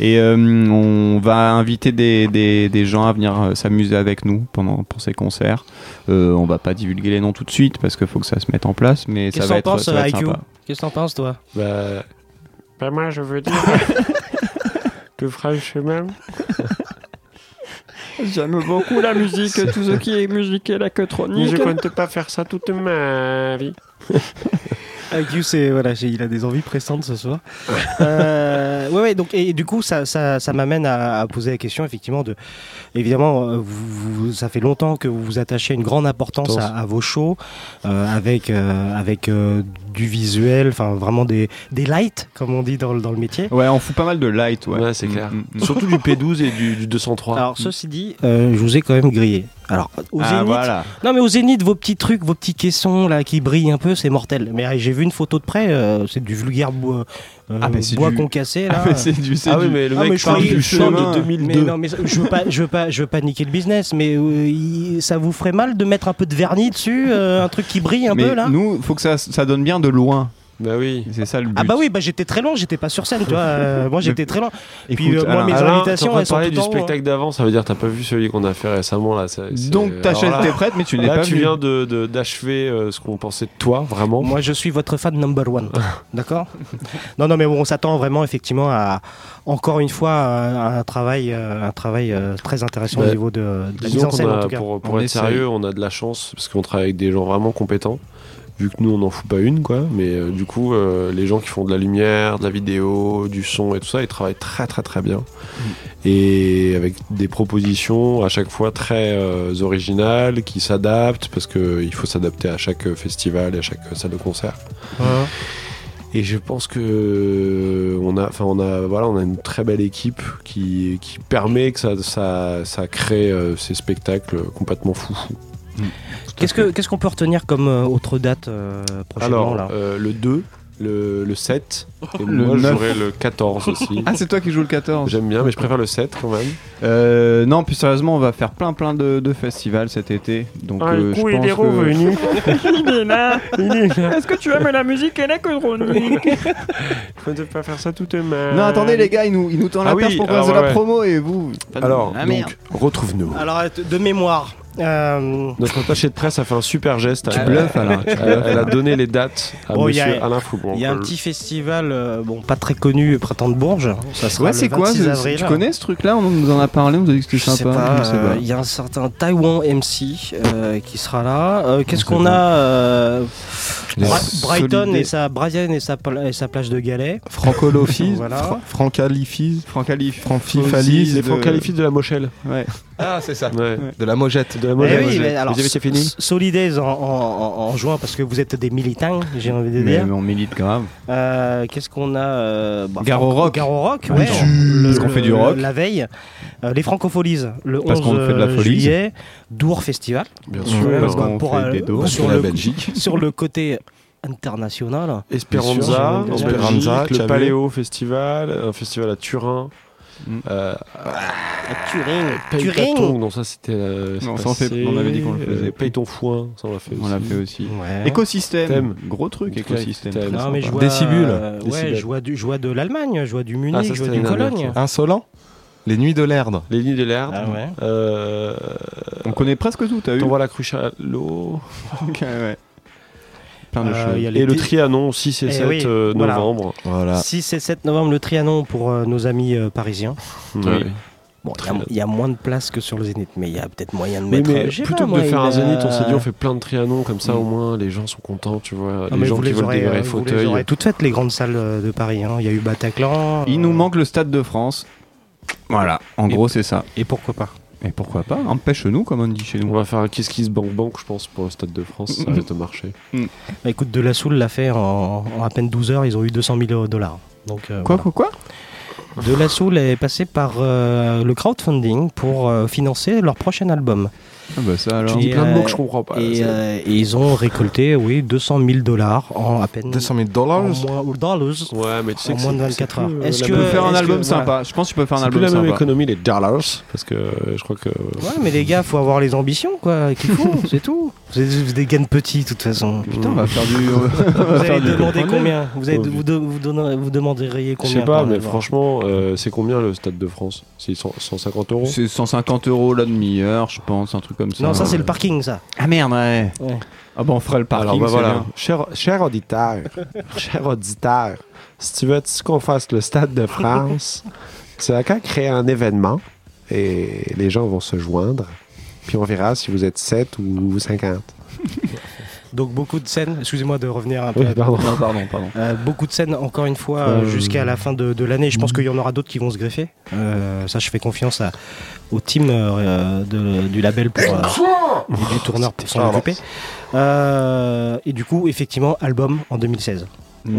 Et euh, on va inviter des, des, des gens à venir euh, s'amuser avec nous pendant pour ces concerts. Euh, on va pas divulguer les noms tout de suite parce qu'il faut que ça se mette en place, mais ça Qu'est-ce va que être, t'en penses, ça va être IQ sympa. Qu'est-ce que t'en penses, toi Bah, bah, moi, je veux dire que franchement, J'aime beaucoup la musique, tout ce qui est musique je électronique. compte pas faire ça toute ma vie. IQ, c'est voilà, j'ai- il a des envies pressantes ce soir. Euh, ouais, ouais, donc et, du coup, ça, ça, ça m'amène à, à poser la question effectivement de, évidemment, euh, vous, vous- ça fait longtemps que vous vous attachez une grande importance à, à vos shows, euh, avec euh, avec euh, du visuel, enfin vraiment des des lights comme on dit dans, le- dans le métier. Ouais, on fout pas mal de light, ouais. Ouais, c'est clair. Mm, mm, mm. Surtout du P12 et du, du 203. Alors ceci dit, euh, je vous ai quand même grillé. Alors au Ah, zénith, voilà. non mais au zénith, vos petits trucs, vos petits caissons là qui brillent un peu, c'est mortel. Mais j'ai vu une photo de près, euh, c'est du vulgaire bois, euh, Ah, mais c'est bois du- concassé là. Ah, mais c'est du, Ah oui, mais le Ah, mec mais je parle du mais- de 2002. Mais non, mais je veux pas, je veux pas, je veux pas niquer le business, mais euh, il- ça vous ferait mal de mettre un peu de vernis dessus, euh, un truc qui brille un mais peu là? nous, faut que ça, ça donne bien de loin. Bah oui. C'est ça le but. Ah bah oui, bah j'étais très loin, j'étais pas sur scène, tu vois. euh, moi j'étais très loin. Et puis Écoute, euh, moi Alain, mes Alain, invitations, elles sont du haut, hein. spectacle d'avant, ça veut dire que t'as pas vu celui qu'on a fait récemment là. Donc ta chaise là- était prête, mais tu n'es Là, pas tu viens de de- d'achever euh, ce qu'on pensait de toi, vraiment. Moi, je suis votre fan number one. D'accord? Non, non, mais bon, on s'attend vraiment, effectivement, à encore une fois un, un travail, euh, un travail euh, très intéressant Bah, au niveau de, de la Disons mise en scène, a- en tout cas. Pour, être essaye. sérieux, on a de la chance parce qu'on travaille avec des gens vraiment compétents. Vu que nous, on n'en fout pas une, quoi. Mais euh, du coup, euh, les gens qui font de la lumière, de la vidéo, du son et tout ça, ils travaillent très, très, très bien. Et avec des propositions à chaque fois très euh, originales, qui s'adaptent parce qu'il faut s'adapter à chaque festival et à chaque salle de concert. Ouais. Et je pense que on a, enfin on a, voilà, on a une très belle équipe qui, qui permet que ça, ça, ça crée ces spectacles complètement foufou. Qu'est-ce que- qu'est-ce qu'on peut retenir comme euh, autre date euh, prochainement Alors là euh, le 2, le, le 7, et Le moi 9. j'aurai le 14 aussi. Ah, c'est toi qui joues le 14 J'aime bien, mais je préfère le 7 quand même. Euh, non, plus sérieusement, on va faire plein plein de, de festivals cet été. Donc, Ah, euh, le je coup, pense il est que- revenu. Il est là, Est-ce que tu aimes la musique électronique Faut ne pas faire ça toute mal. Non, attendez, les gars, ils nous, ils nous tendent la Ah perche oui, pour fasse de la ouais. promo et vous. pas de- Alors, Ah, merde. donc, retrouve-nous. Alors, de mémoire. Euh, Notre attaché de presse a fait un super geste. Tu Elle- bluffes, Alain, tu Elle, bluffes. elle a donné les dates à Bon, il y a- monsieur Alain Foucault. Il y a un petit festival, euh, bon, pas très connu, Printemps de Bourges. Ça sera Ouais, c'est quoi 26 ce- avril. Tu connais ce truc-là On nous en a parlé, on nous a dit que c'était sympa. sais euh, il y a un certain Taiwan MC euh, qui sera là. Euh, Qu'est-ce qu'on a euh, Bra- Brighton et sa Brian et sa, et sa plage de galets. Franco Lofis, Voilà. Fra- Francalifis, Francalif. Franfifalis, Les de- Francalifis de la Mochelle. Ouais. Ah, c'est ça. Ouais. De la mojette. De la Eh Mochelle. oui, mais alors, Vous avez fini S- Solidays en, en- en- en juin parce que vous êtes des militants, j'ai envie de Mais, dire. mais on milite grave. Euh, Qu'est-ce qu'on a euh, bah, Garo Rock. Garo Rock, ouais. Le- Parce qu'on fait du rock. La veille. Euh, les Francopholies, le Parce 11 qu'on fait de la euh, folie. juillet. Dour Festival. Bien sûr, Ouais, parce bah, qu'on pour, fait euh, des dours. sur, la le, Belgique. sur le côté international. Esperanza. Belgique, Esperanza, le. Paléo Festival, un festival à Turin. Mm. Euh, À Turing. Paye Turing. ta tongue, non, ça c'était. euh, Non, ça, on fait- on avait dit qu'on le faisait Euh, Paye ton foin, ça on l'a fait On aussi. l'a fait aussi. Ouais. Écosystème. Thème. Gros truc, écosystème. thème. très Non, mais je sympa. vois, Décibule. euh, ouais, je vois, du, je vois de l'Allemagne, je vois du Munich, Ah, ça, je vois du Cologne. Insolent Les nuits de l'Erdre. Les Nids de l'Erde. Ah ouais. Euh, On connaît presque tout, t'as vu T'envoies la cruche à l'eau. Ok, ouais. Plein de Euh, choses. il y a les Et le Trianon, 6 et Eh 7 oui, euh, novembre. Voilà. 6 et 7 novembre, le Trianon pour euh, nos amis euh, parisiens. Bon, il y a- y, moins de place que sur le Zénith, mais il y a peut-être moyen de mettre. mais sais plutôt pas, que moi, de faire un zénith, on s'est dit on fait plein de trianons comme ça Mm. au moins les gens sont contents, tu vois. non, les mais gens vous qui les veulent aurez, des vrais vous les fauteuils. aurez toutes faites, les grandes salles de Paris. hein. Il y a eu Bataclan. Il euh, nous manque le Stade de France. Voilà, en Et- gros, c'est ça. Et pourquoi pas Et pourquoi pas Empêche-nous, comme on dit chez On nous. va faire un Kiss Kiss Bank Bank, je pense, pour le Stade de France, ça risque de marcher. Bah, Écoute, De La Soul l'a fait en, en à peine 12 heures, ils ont eu 200 000 dollars. Donc, euh, Quoi, voilà. quoi, quoi De La Soul est passé par euh, le crowdfunding pour euh, financer leur prochain album. Ah bah ça alors. dis plein de mots euh, que je comprends pas, Et, c'est- euh, et ils ont récolté, oui, 200 000 dollars en à peine. 200 000 en dollars dollars Ouais, mais tu sais en que moins de c'est- 24 c'est heures. euh, Est-ce que Tu peux faire un album que- sympa. voilà. Je pense que tu peux faire un C'est plus album la même sympa. économie, les dollars, parce que euh, je crois que. Ouais, mais les gars, faut avoir les ambitions, quoi, qu'il faut, c'est tout. Vous des de petits, de toute façon. Putain, on va faire du. Vous allez demander combien vous, avez, Oh, vous, de- vous, vous demanderiez Je combien sais pas, mais album franchement, euh, c'est combien le Stade de France? C'est 100 150 euros? C'est 150 euros la demi-heure, je pense, un truc comme ça. Non, ça c'est le parking, ça. Ah merde, ouais. Ouais. Ah bon, on fera le parking. Alors bah voilà, bien. cher, cher auditeur, cher auditeur, si tu veux qu'on fasse le Stade de France, tu as qu'à créer un événement et les gens vont se joindre, puis on verra si vous êtes 7 ou 50. Donc beaucoup de scènes, excusez-moi de revenir un peu. Oui, pardon. Non, pardon, pardon. Euh, beaucoup de scènes, encore une fois, euh, jusqu'à la fin de, de l'année. Je pense qu'il y en aura d'autres qui vont se greffer. Euh, ça, je fais confiance à- au team de- du label pour, et du tourneur pour s'en occuper. Et du coup, effectivement, album en 2016.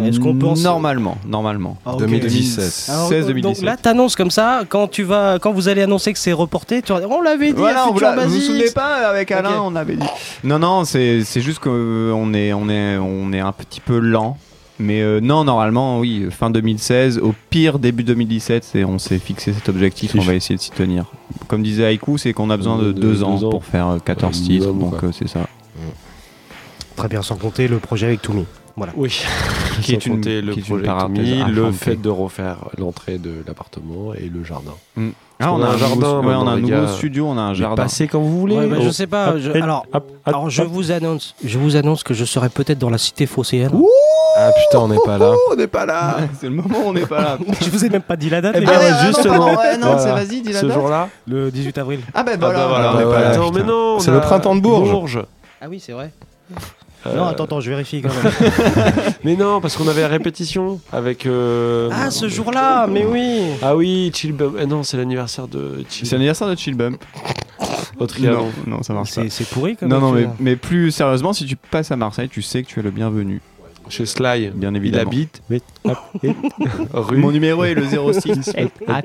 Est-ce qu'on pense Normalement, normalement. Ah, ok. 2017. Alors, 16 donc 2017. là, t'annonces comme ça, quand tu vas, quand vous allez annoncer que c'est reporté, tu vas dire, on l'avait dit, Voilà, à on vous, Future l'a- vous vous Basics. souvenez pas avec Alain, on avait dit. Non, non, c'est c'est juste qu'on est, on est, on est un petit peu lent. Mais euh, non, normalement, oui, fin 2016, au pire début 2017, c'est- on s'est fixé cet objectif, on va essayer de s'y tenir. Comme disait Haïku, c'est qu'on a besoin de De- deux deux ans, ans. pour faire euh, 14 Ouais, titres, donc euh, c'est ça. Très bien, sans compter le projet avec Toumi. Voilà. Oui, Qui est une- le qui une le fait de refaire l'entrée de l'appartement et le jardin. Mm. Ah, on a un jardin nouveau- ouais, on a un nouveau gars. studio, on a un Mais jardin. Passez quand vous voulez. Ouais, bah, je sais pas. Je- alors, hop, hop, alors je hop. vous annonce, je vous annonce que je serai peut-être dans la cité phocéenne. Ah putain, on n'est pas là. on n'est pas là. Ouais, c'est le moment où on n'est pas là. je vous ai même pas dit la date. Eh ben, gars. ouais, ah, non, justement. ouais, non, Voilà. c'est- vas-y, dis la Ce jour-là. Le 18 avril. Ah ben Ah bah voilà, voilà, on est bah pas ouais, là, attends, putain. mais non, on C'est le printemps de Bourges. Ah oui, c'est vrai. Euh, Non, attends, attends, je vérifie quand même. Mais non, parce qu'on avait la répétition avec. euh, ah, ce jour-là, mais oui. Ah oui, Chill Bum- eh non, c'est l'anniversaire de Chill. C'est l'anniversaire de Chill Bump. Au Trianon. Non, non, ça marche pas. C'est c'est pourri comme Non, non, mais, mais plus sérieusement, si tu passes à Marseille, tu sais que tu es le bienvenu. Chez Sly. Bien Il évidemment. habite. Rue. Mon numéro est le 06 Ah.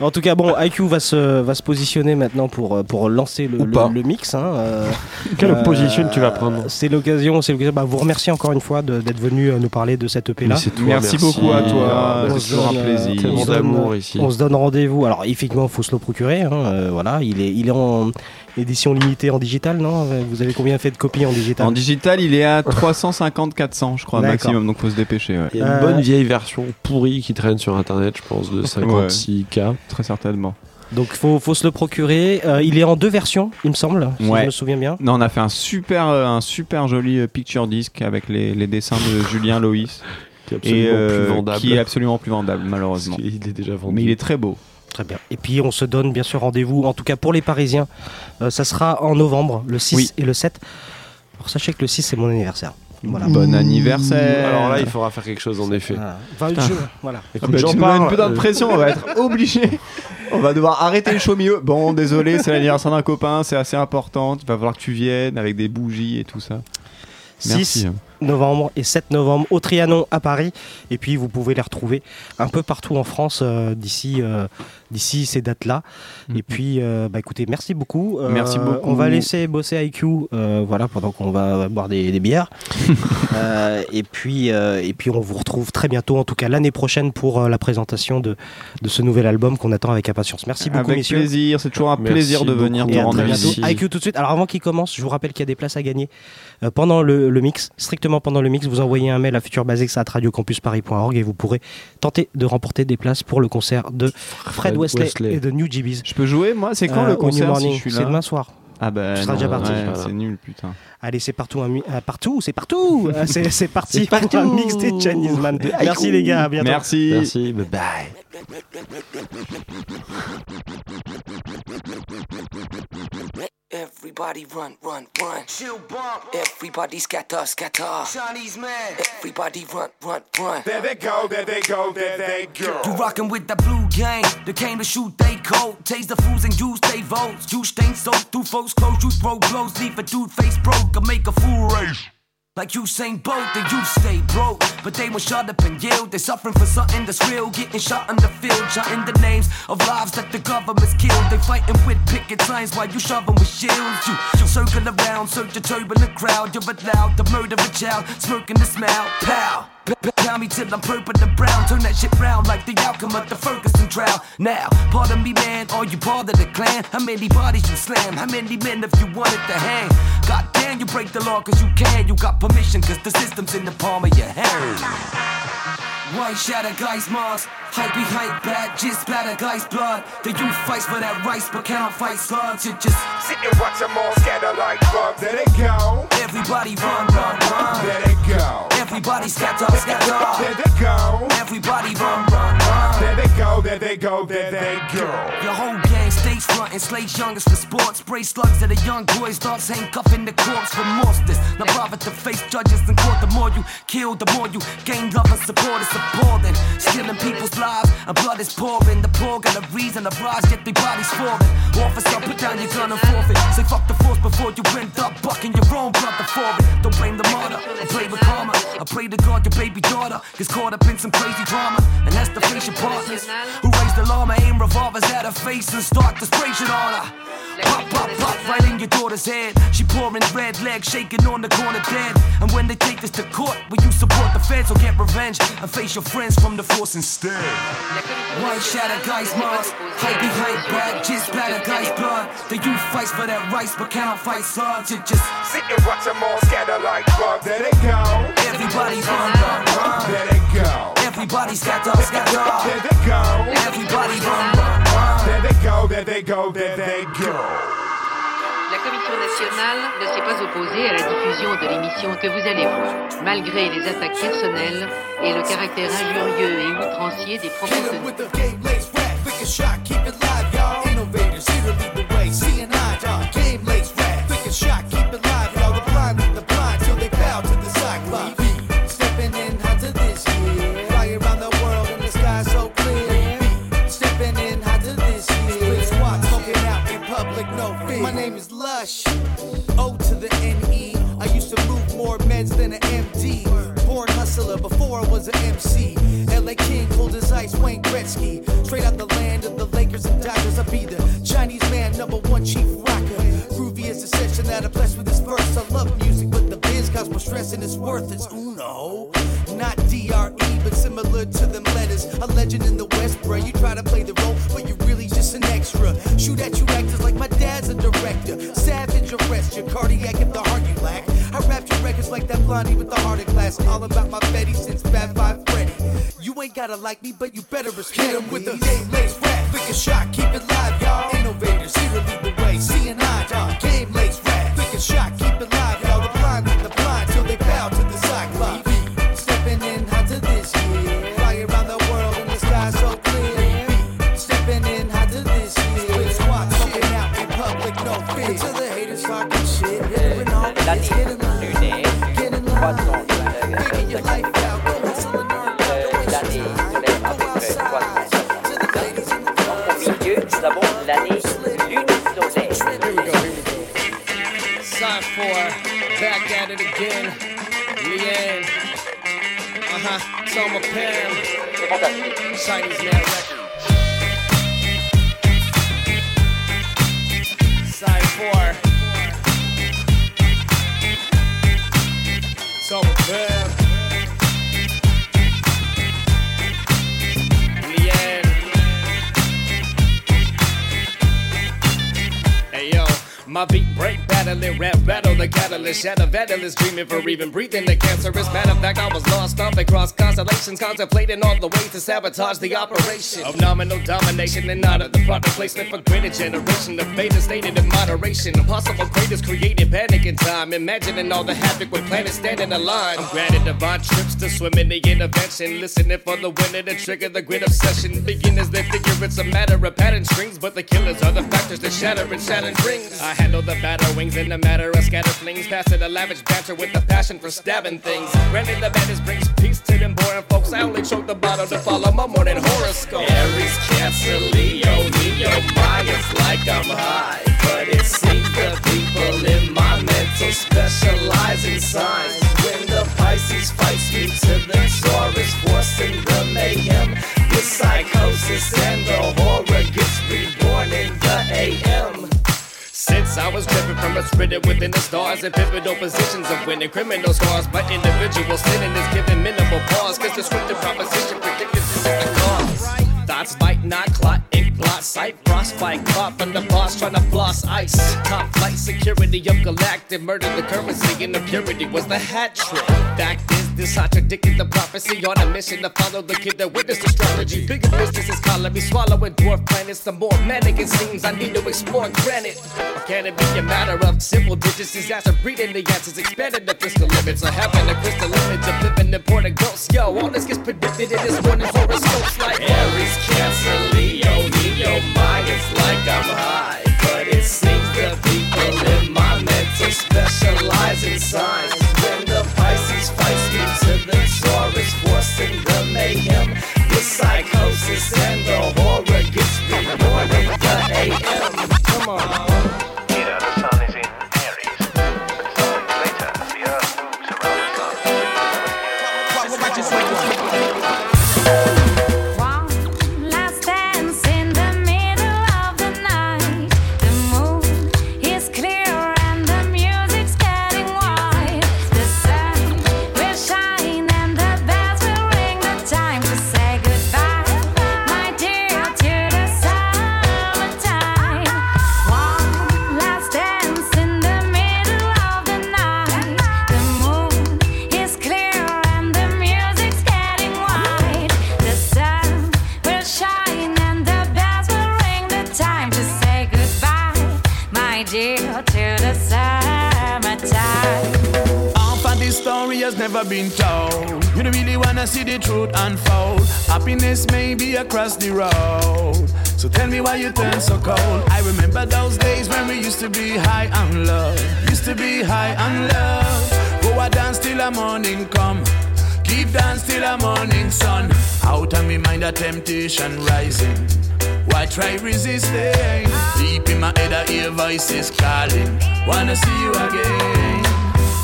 En tout cas, bon, IQ va se, va se positionner maintenant pour, euh, pour lancer le, le- mix. hein, euh, Quelle euh, position tu vas prendre C'est l'occasion, c'est l'occasion. Bah, vous remercier encore une fois d'être venu nous parler de cette EP là. Toi, Merci beaucoup à toi, Ah, On c'est toujours un plaisir. Tellement on se donne, d'amour ici. On se donne rendez-vous. Alors, effectivement, il faut se le procurer. hein, euh, voilà, il est, il est en édition limitée en digital, non Vous avez combien fait de copies en digital En digital, il est à 350-400, je crois, maximum, donc faut se dépêcher, ouais. Il y a une Euh, bonne vieille version pourrie qui traîne sur internet, je pense, de 56K. Très certainement. Donc, il faut, faut se le procurer. Euh, il est en deux versions, il me semble, si Ouais. je me souviens bien. Non, on a fait un super, euh, un super joli euh, picture disc avec les, les dessins de Julien Loïs. Qui est absolument et euh, plus vendable. qui est absolument plus vendable, malheureusement. Qu'il est déjà vendu. Mais il est très beau. Très bien. Et puis on se donne bien sûr rendez-vous, en tout cas pour les Parisiens, euh, ça sera en novembre, le 6 Oui. et le 7. Alors sachez que le 6 c'est mon anniversaire. Voilà. Bon anniversaire. Alors là, il faudra faire quelque chose en effet. Voilà. Enfin, je- voilà. Ah Écoute, bah, j'en tu nous mets parle, une putain de euh, pression, on va être obligé. On va devoir arrêter le show au milieu. Bon, désolé, c'est l'anniversaire d'un copain, c'est assez important. Il va falloir que tu viennes avec des bougies et tout ça. 6 Merci. Novembre et 7 novembre au Trianon à Paris. Et puis vous pouvez les retrouver un peu partout en France euh, d'ici euh, d'ici ces dates-là. Et puis euh, bah écoutez, merci beaucoup. Merci beaucoup. On va laisser bosser IQ euh, voilà, pendant qu'on va boire des, des bières. Euh, et, puis, euh, et puis on vous retrouve très bientôt, en tout cas l'année prochaine, pour euh, la présentation de, de ce nouvel album qu'on attend avec impatience. Merci beaucoup, Avec messieurs. plaisir, c'est toujours un Merci plaisir de venir te rendre. IQ tout de suite. Alors avant qu'il commence, je vous rappelle qu'il y a des places à gagner euh, pendant le, le mix, strictement pendant le mix. Vous envoyez un mail à futurbasics@radiocampusparis.org et vous pourrez tenter de remporter des places pour le concert de Fred, Fred Wesley, Wesley. et de New GBs. Je peux jouer, moi? C'est quand Euh, le concert si Morning. je suis C'est là? demain soir. Ah bah Tu seras non, déjà parti. ouais, Voilà. c'est nul, putain. Allez, c'est partout, un mi- euh, partout, c'est partout. Euh, c'est c'est parti C'est partout. pour un mix des Chinese Man. Merci les gars, à bientôt. Merci. Merci, bye bye. Everybody run, run, run. Chill bump. Everybody scatter, scatter. Chinese man. Everybody run, run, run. There they go, there they go, there they go. You rockin' with the blue gang. They came to shoot they coat. Taste the fools and use they votes. You stain so through folks' clothes. You throw blows. Leave a dude face broke. Or make a fool race. Like Usain Bolt, then you stay broke. But they won't shut up and yield. They suffering for something that's real. Getting shot in the field. Shouting the names of lives that the government's killed. They fighting with picket signs while you shoving with shields. You, you circle around, search a turbulent crowd. You're allowed to murder of a child. Smirking the smell, Pow! P- me till I'm purple and brown. Turn that shit round like the outcome of the Ferguson trial. Now, pardon me, man, are you part of the clan? How many bodies you slam? How many men have you wanted to hang? God damn, you break the law cause you can. You got permission cause the system's in the palm of your hand. White shatter guy's Mars, hype be hype bad, just splatter guy's blood. The youth fights for that rice, but cannot fight slugs. You just Sit and watch them all scatter like bugs. There they go, everybody run, run, run. there they go. Everybody scatter, scatter. There they go, Everybody run, run, run. there they go, there they go, there they go. Your whole gang stays front and slays youngest for sports. Spray slugs at a young boys, thoughts handcuffing the corpse monsters. Not bother to face judges in court. The more you kill, the more you gain love and support. It's appalling. Stealing people's lives and blood is pouring. The poor got a reason to rise, yet their bodies falling. Officer, put down your gun and forfeit. Say fuck the force before you end up bucking your own brother for it. Don't blame the martyr, I play with karma. I pray to God your baby daughter gets caught up in some crazy drama. And that's the face your partners who raise the llama, aim revolvers at her face and start to shit on her. Pop, pop, pop, right in your daughter's head. She pouring red legs, shaking on the corner dead. And when they take this to court, will you support the feds will get revenge and face your friends from the force instead. White shadow guys marks, hide behind back, just batter guys blood. The youth fights for their rights, but cannot fight to just Sit and watch them all scatter like bugs. There they go. Everybody's run, run, run. There they go. Everybody scatter, scatter. There they go. Everybody run, run, run. There they go. There they go. There they go. La Commission nationale ne s'est pas opposée à la diffusion de l'émission que vous allez voir, malgré les attaques personnelles et le caractère injurieux et outrancier des professionnels. Hit shadow vandalist, dreaming for even breathing the cancerous. Matter of fact, I was lost, stomping across constellations, contemplating all the ways to sabotage the operation of nominal domination and not of the proper placement for greater generation of beta stated in moderation. Impossible greatest created panic in time, imagining all the havoc with planets standing aligned. I'm granted divine to swim in the intervention, listening for the winner to trigger the grid obsession. Beginners they figure it's a matter of pattern strings, but the killers are the factors that shatter and shatter rings. I handle the batter wings in a matter of scatter flings, passing the lavish banter with a passion for stabbing things. Granted the madness brings peace to them boring folks. I only choke the bottle to follow my morning horoscope. Aries, Cancer, Leo, Neo, bias like I'm high, spirit within the stars in pivotal positions of winning criminal scars, but individual sinning is given minimal pause, cause the scripted proposition predicted to the cause. Thoughts might not clot, ink blot, sight, frostbite, caught from the boss trying to floss ice. Top flight security of galactic, murdered the currency and the purity was the hat trick. Back is, this contradicted the prophecy on a mission to follow the kid that witnessed the strategy. Bigger business is calling me swallowing dwarf planets. The more manic it seems, I need to explore granite. Or can it be a matter of simple digits? Disaster breeding the answers, expanding the crystal limits, or having a crystal image of living important ghosts. Yo, all this gets predicted in this morning's horoscopes like Aries, Cancer, Leo, Neo, Mayans like I'm high. But it seems the people in my mental specialize in signs. When the fights me to the Taurus, forcing the mayhem, the psychosis and the horror gets reborn the AM. Come on. Been told. You don't really wanna see the truth unfold. Happiness may be across the road. So tell me why you turn so cold. I remember those days when we used to be high on love. Used to be high on love. Go a dance till the morning come. Keep dance till the morning sun. Out of me mind a temptation rising. Why try resisting? Deep in my head I hear voices calling. Wanna see you again.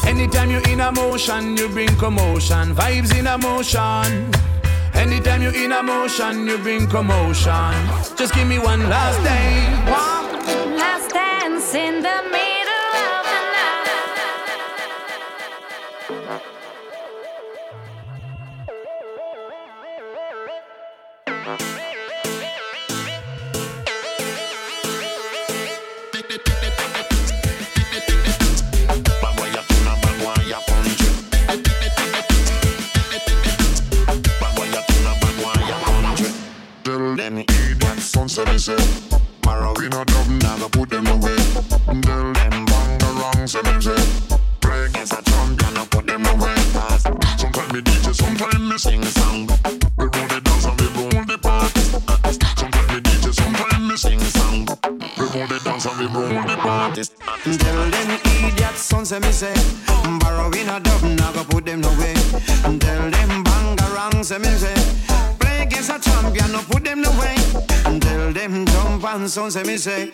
Anytime you're in a motion, you bring commotion. Vibes in a motion. Anytime you're in a motion, you bring commotion. Just give me one last day. One last dance in the middle sing song. We roll the dance and we the party. Sometimes me DJ, sometimes me sing song. We dance and we party. Tell them idiot sons me say. Borrow in a dub, put them away Tell them me say. Against a champion, no put them away Tell them say me say.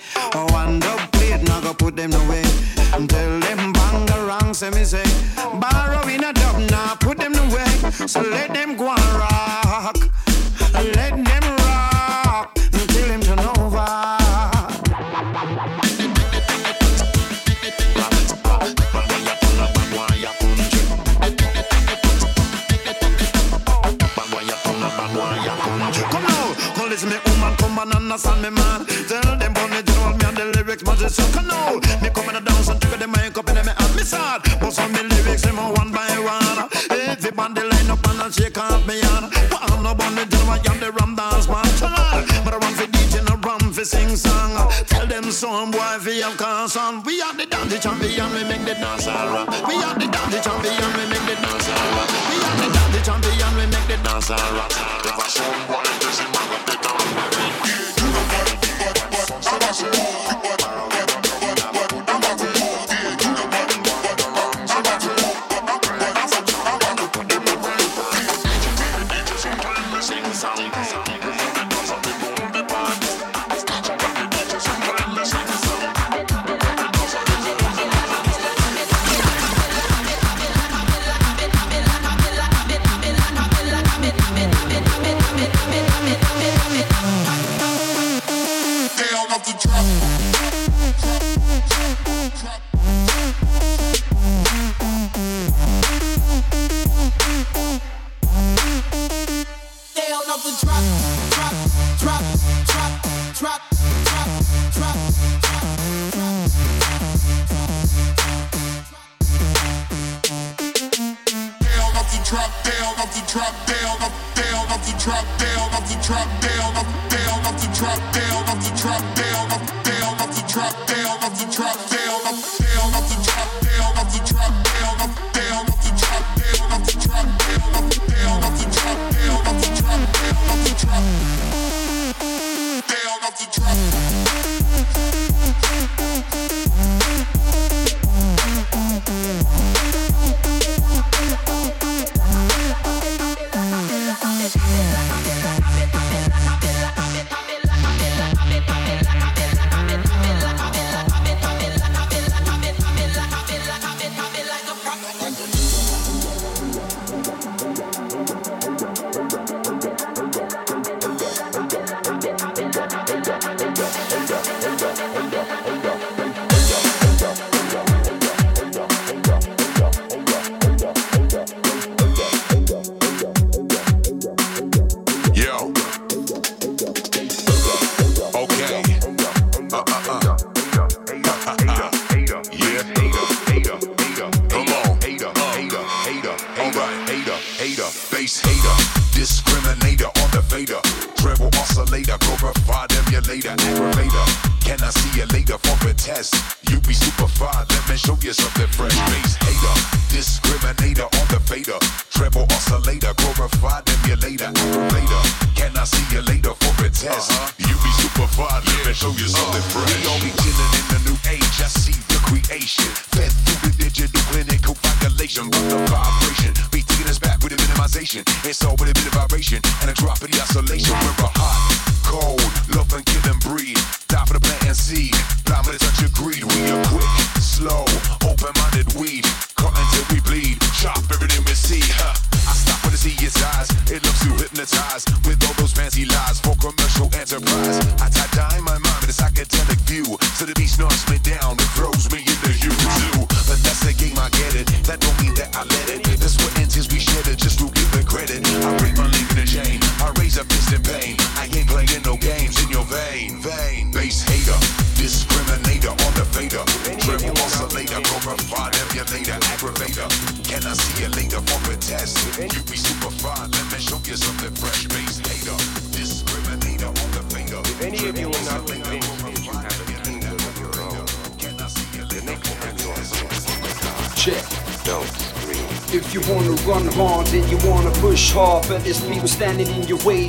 Plate, now go put them away Tell them bangarang say me say So let them go and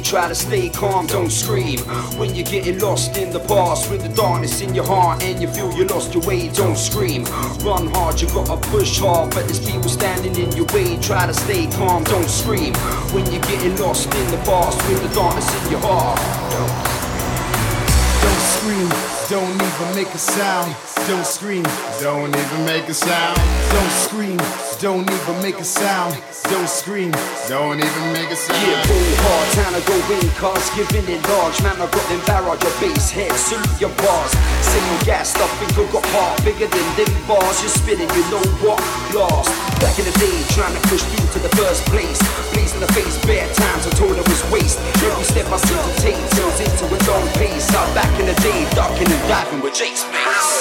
try to stay calm, don't scream. When you're getting lost in the past with the darkness in your heart and you feel you lost your way, don't scream. Run hard, you gotta push hard, but there's people standing in your way, try to stay calm, don't scream. When you're getting lost in the past with the darkness in your heart, Don't scream, don't even make a sound. Don't scream, don't even make a sound. Don't scream, don't even make a sound. Don't scream, don't even make a sound. Yeah, go hard, time to go in, cars giving it large. Man, I got them barrage, your bass head, salute your bars. Single gas, stuff, think you got heart bigger than them bars. You're spinning, you know what? Lost. Back in the day, trying to push through to the first place. Blaze in the face, bad times, I told it was waste. Every step I seem to take turns into a long pace. Out back in the day, ducking and diving with Jake's Bass.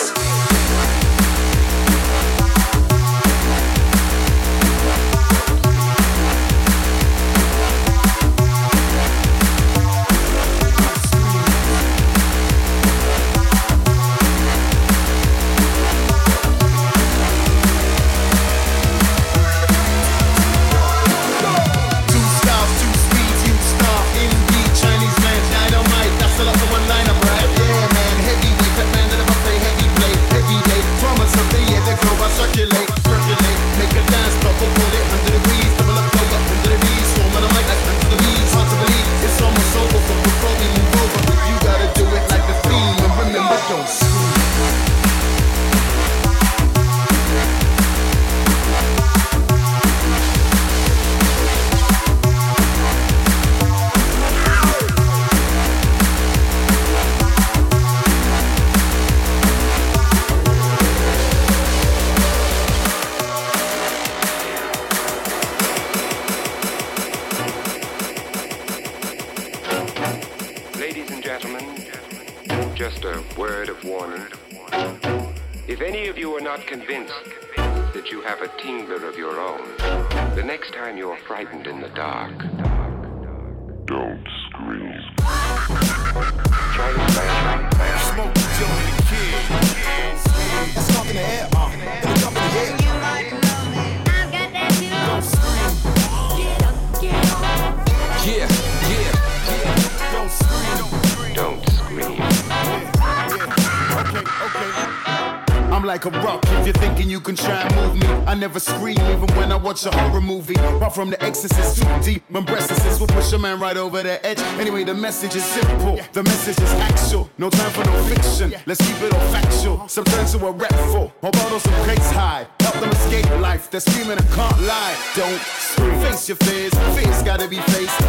Exorcist, too deep. When breasts will push a man right over the edge. Anyway, the message is simple. The message is actual. No time for no fiction. Let's keep it all factual. Some turn to a rap full. Or bottle some crates high. Help them escape life. They're screaming and can't lie. Don't scream. Face your fears. Fears gotta be faced.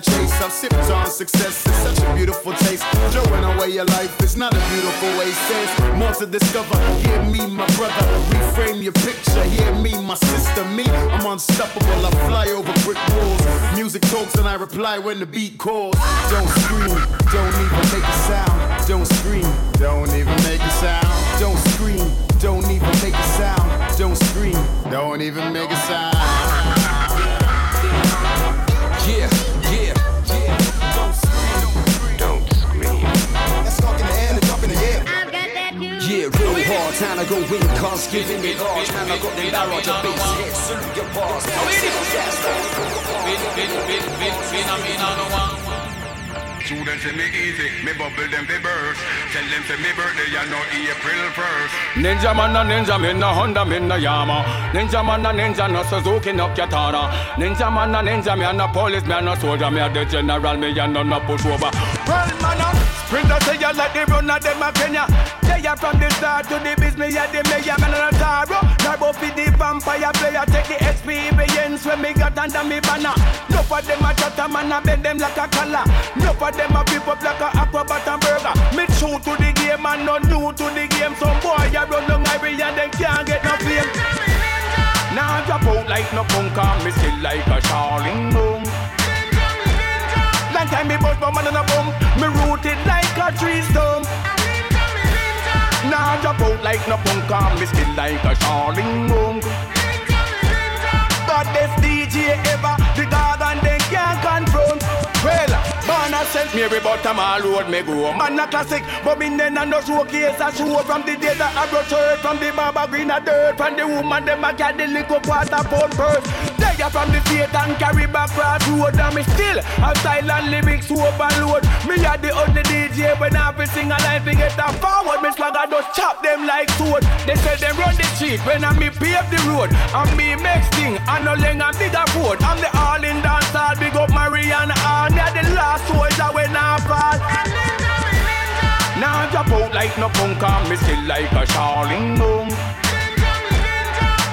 Gotta chase. I've sipped on success. It's such a beautiful taste. Throwing away your life is not a beautiful waste. There's more to discover. Hear me, my brother. Reframe your picture. Hear me, my sister. Me, I'm unstoppable. I fly over brick walls. Music talks and I reply when the beat calls. Don't scream. Don't even make a sound. Don't scream. Don't even make a sound. Don't scream. Don't even make a sound. Don't scream. Don't even make a sound. Cars, giving me large. Man, I got them barrage of bass hits. Salute your bars. Students say me easy, me bubble them they burst. Tell them say me birthday, you know April 1st. Ninja man a ninja, me no Honda, me no Yama. Ninja man a ninja, no Suzuki, no Katana. Ninja man a ninja, me a no police, me a no soldier, me a the general, me a no no pushover. Well man a sprinter say you like the run of them a Kenya. Are from the start to the business, yeah the mayor, man a taro. Narbo fi the vampire player, take the experience when me got under me banner. No of them a chatter, man a bend them like a collar. No of them a up like a acrobat and burger. Me true to the game and not new to the game. Some boy a run down Ivory and they can't get no fame. Now drop out like no punk and me still like a Charling boom. Long time me bust my man on a boom. Me rooted like a tree stump. Now drop out like no punk and me still like a Charling boom. But this DJ ever, the Sent me every bottom all road me go. Man a classic, but me then and no showcase a show from the day that I brought shirt from the barber green a dirt from the woman them a carry the liquor quarter pound purse. They are from the state and carry back cross road and me still a style and lyrics to overload. Me a the only DJ when I be sing a line to get a forward. Me slug I just chop them like sword. They say them run the street when I me pave the road. And me make thing and no and bigger road. I'm the all in dance big up Marianne and yeah, the last soldier when I fall. Now drop out like no punk and me still like a Charling boom.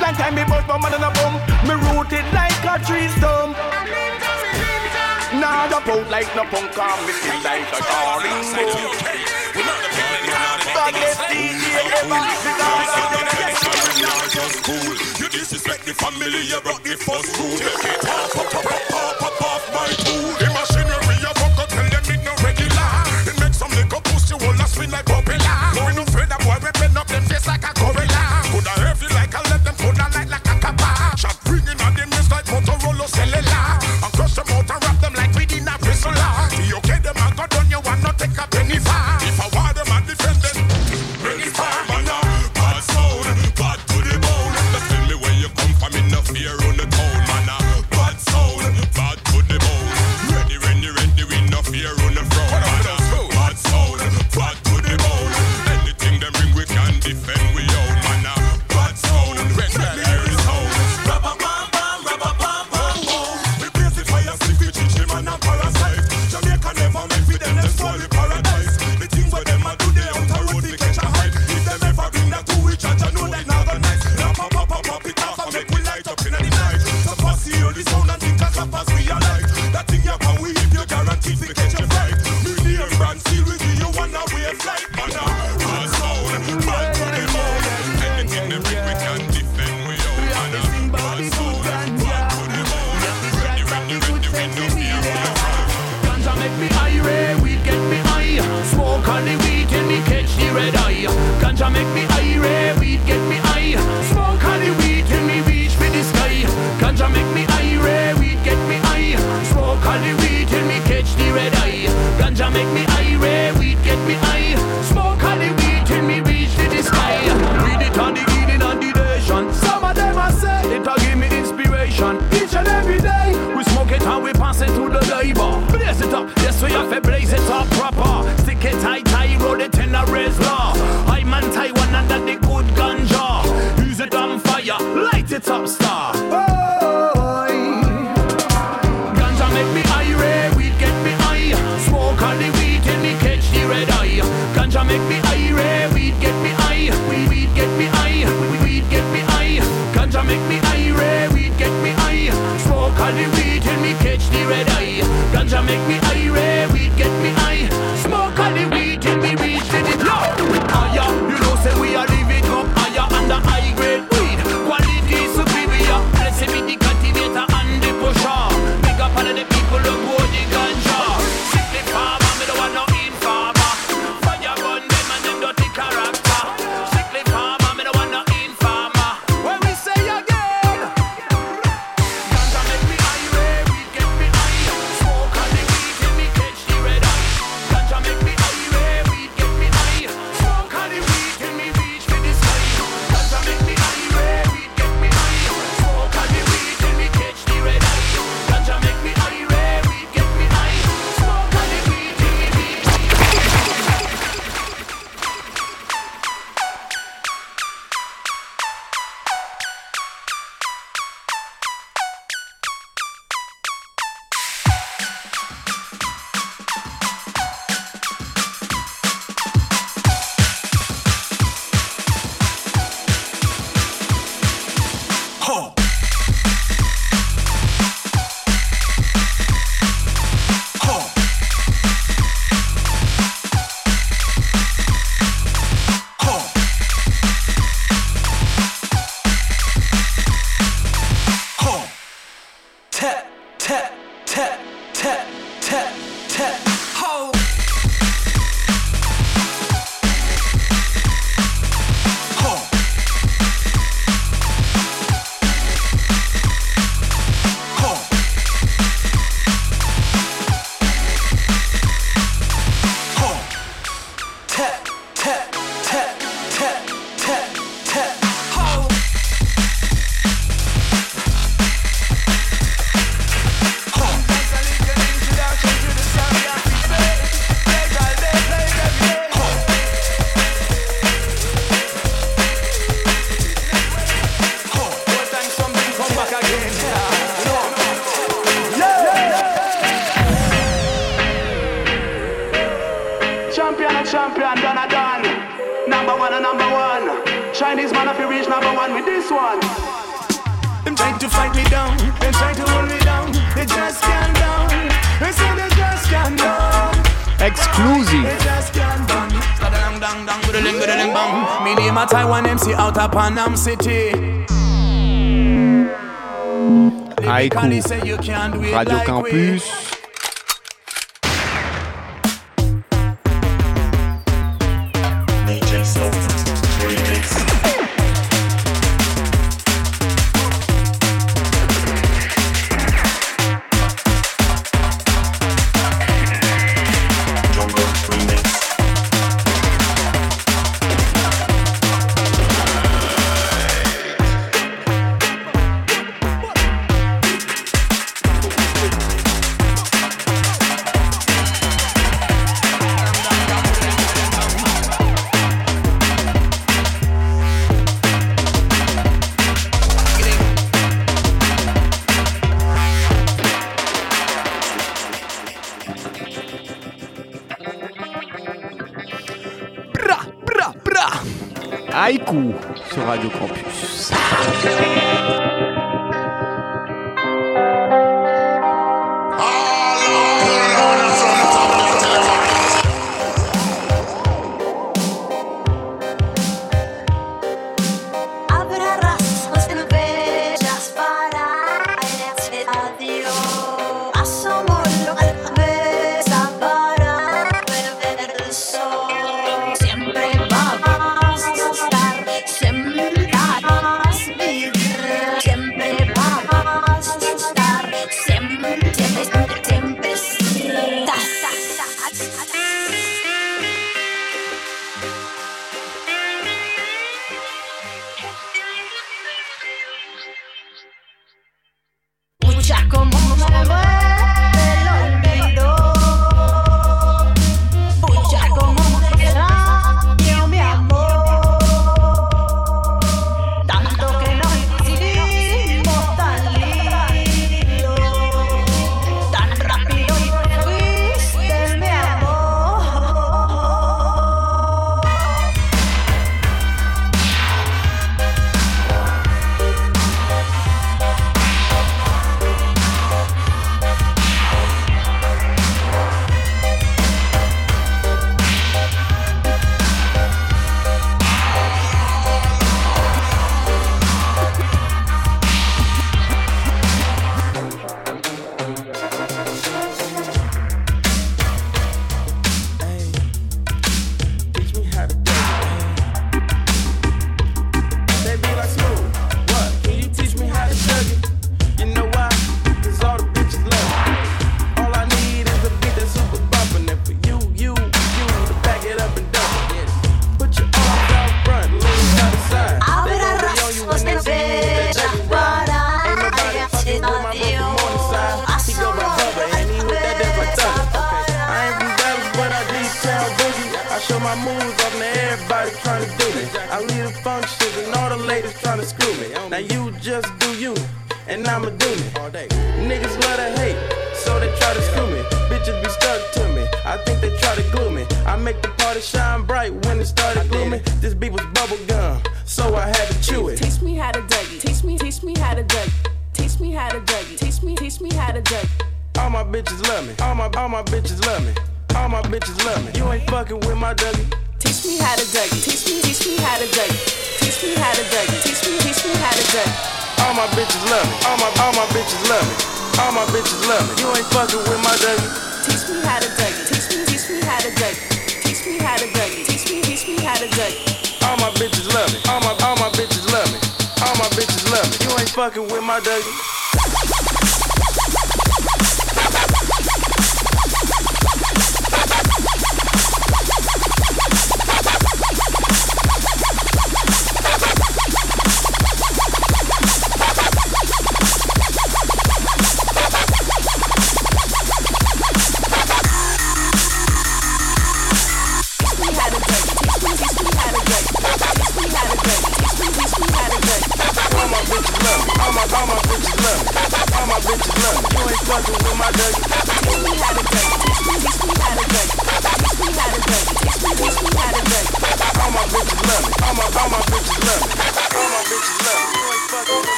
Long time me bust my man on a bum, me rooted like a tree stump. Now drop out like no punk and me still like a Charling boom. This DJ ever, just cool. You disrespect the family, you broke the first rule. Take it off, pop, pop, pop, pop off my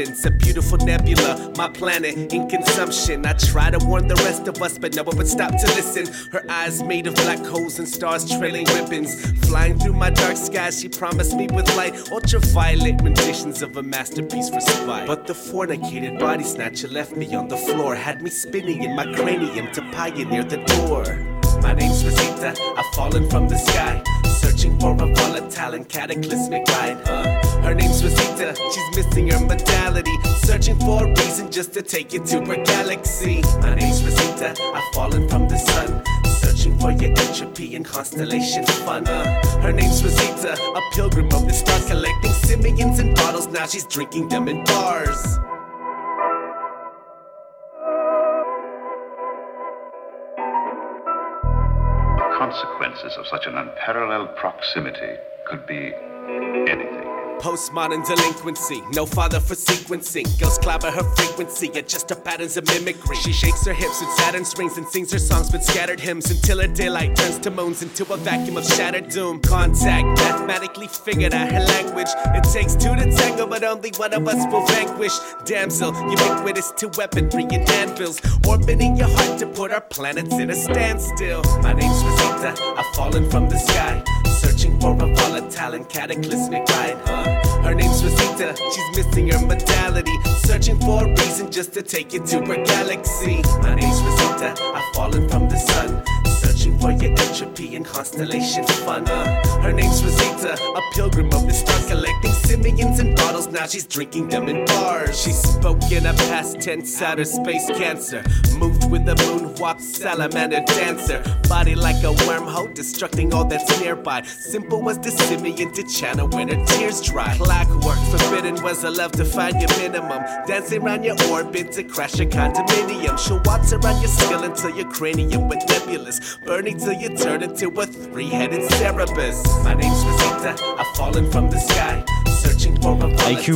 abundance, a beautiful nebula, my planet in consumption. I try to warn the rest of us, but no one would stop to listen. Her eyes made of black holes and stars trailing ribbons. Flying through my dark skies, she promised me with light, ultraviolet renditions of a masterpiece for spite. But the fornicated body snatcher left me on the floor, had me spinning in my cranium to pioneer the door. My name's Rosita, I've fallen from the sky, searching for a volatile and cataclysmic ride. Uh, her name's Rosita, she's missing her modality, searching for a reason just to take you to her galaxy. My name's Rosita, I've fallen from the sun. Searching for your entropy and constellation fun. Uh, her name's Rosita, a pilgrim of the stars, collecting simians in bottles. Now she's drinking them in bars. Consequences of such an unparalleled proximity could be anything. Postmodern delinquency, no father for sequencing. Girls clobber her frequency, adjust her patterns of mimicry. She shakes her hips with Saturn strings and sings her songs with scattered hymns until her daylight turns to moons into a vacuum of shattered doom. Contact, mathematically figured out her language. It takes two to tango, but only one of us will vanquish. Damsel, ubiquitous to weaponry and anvils, orbiting your heart to put our planets in a standstill. My name's I've fallen from the sky, searching for a volatile and cataclysmic ride. Uh, her name's Rosita, she's missing her modality, searching for a reason just to take you to her galaxy. My name's Rosita, I've fallen from the sun. Searching for your entropy and constellation fun. Uh, her name's Rosita, a pilgrim of the stars, collecting simians in bottles. Now she's drinking them in bars. She spoke in a past tense, outer space cancer. Moved with a moonwalk, salamander dancer. Body like a wormhole, destructing all that's nearby. Simple was the simian to channel when her tears dry. Clockwork, forbidden was a love to find your minimum. Dancing around your orbit to crash your condominium. She'll waltz around your skull until your cranium went nebulous. Burning till you turn into a three headed Cerebus. My name's Rosita, I've fallen from the sky. IQ.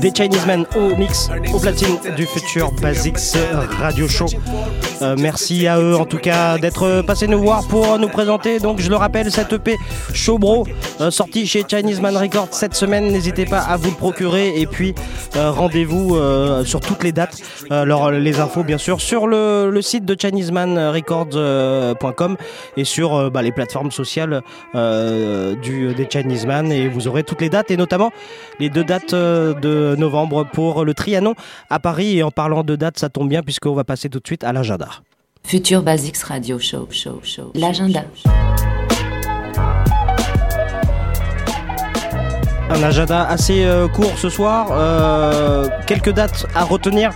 Des Chinese Men au mix, au platine du futur Basics Radio Show. Euh, merci à eux en tout cas d'être passés nous voir pour nous présenter. Donc je le rappelle, cette EP Showbro euh, sorti chez Chinese Man Records cette semaine. N'hésitez pas à vous le procurer et puis euh, rendez-vous sur toutes les dates. Alors les infos bien sûr sur le, le site de ChineseManRecords.com et sur bah, les plateformes sociales du, des Chinese Man et vous aurez toutes les dates et notamment les deux dates euh, de novembre pour le Trianon à Paris. Et en parlant de dates, ça tombe bien puisqu'on va passer tout de suite à l'agenda. Future Basics Radio Show, show, show. L'agenda. Un agenda assez euh, court ce soir, euh, quelques dates à retenir.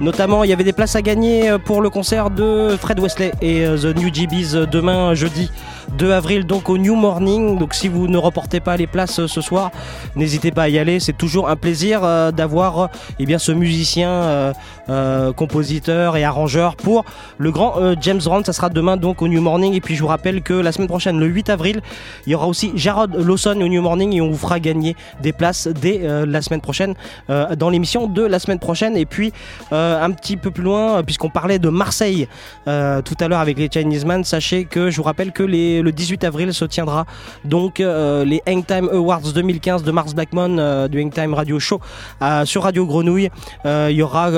Notamment, il y avait des places à gagner pour le concert de Fred Wesley et The New GBs demain jeudi 2 avril donc au New Morning. Donc si vous ne reportez pas les places euh, ce soir, n'hésitez pas à y aller. C'est toujours un plaisir euh, d'avoir eh bien ce musicien, euh, compositeur et arrangeur pour le grand James Brown. Ça sera demain donc au New Morning. Et puis je vous rappelle que la semaine prochaine, le 8 avril, il y aura aussi Jarod Lawson au New Morning et on vous fera gagner des places dès la semaine prochaine dans l'émission de la semaine prochaine. Et puis un petit peu plus loin, puisqu'on parlait de Marseille tout à l'heure avec les Chinese Man, sachez que je vous rappelle que les- le 18 avril se tiendra donc euh, les Hangtime Awards 2015 de Mars Blackmon euh, du Hangtime Radio Show euh, sur Radio Grenouille. Il y aura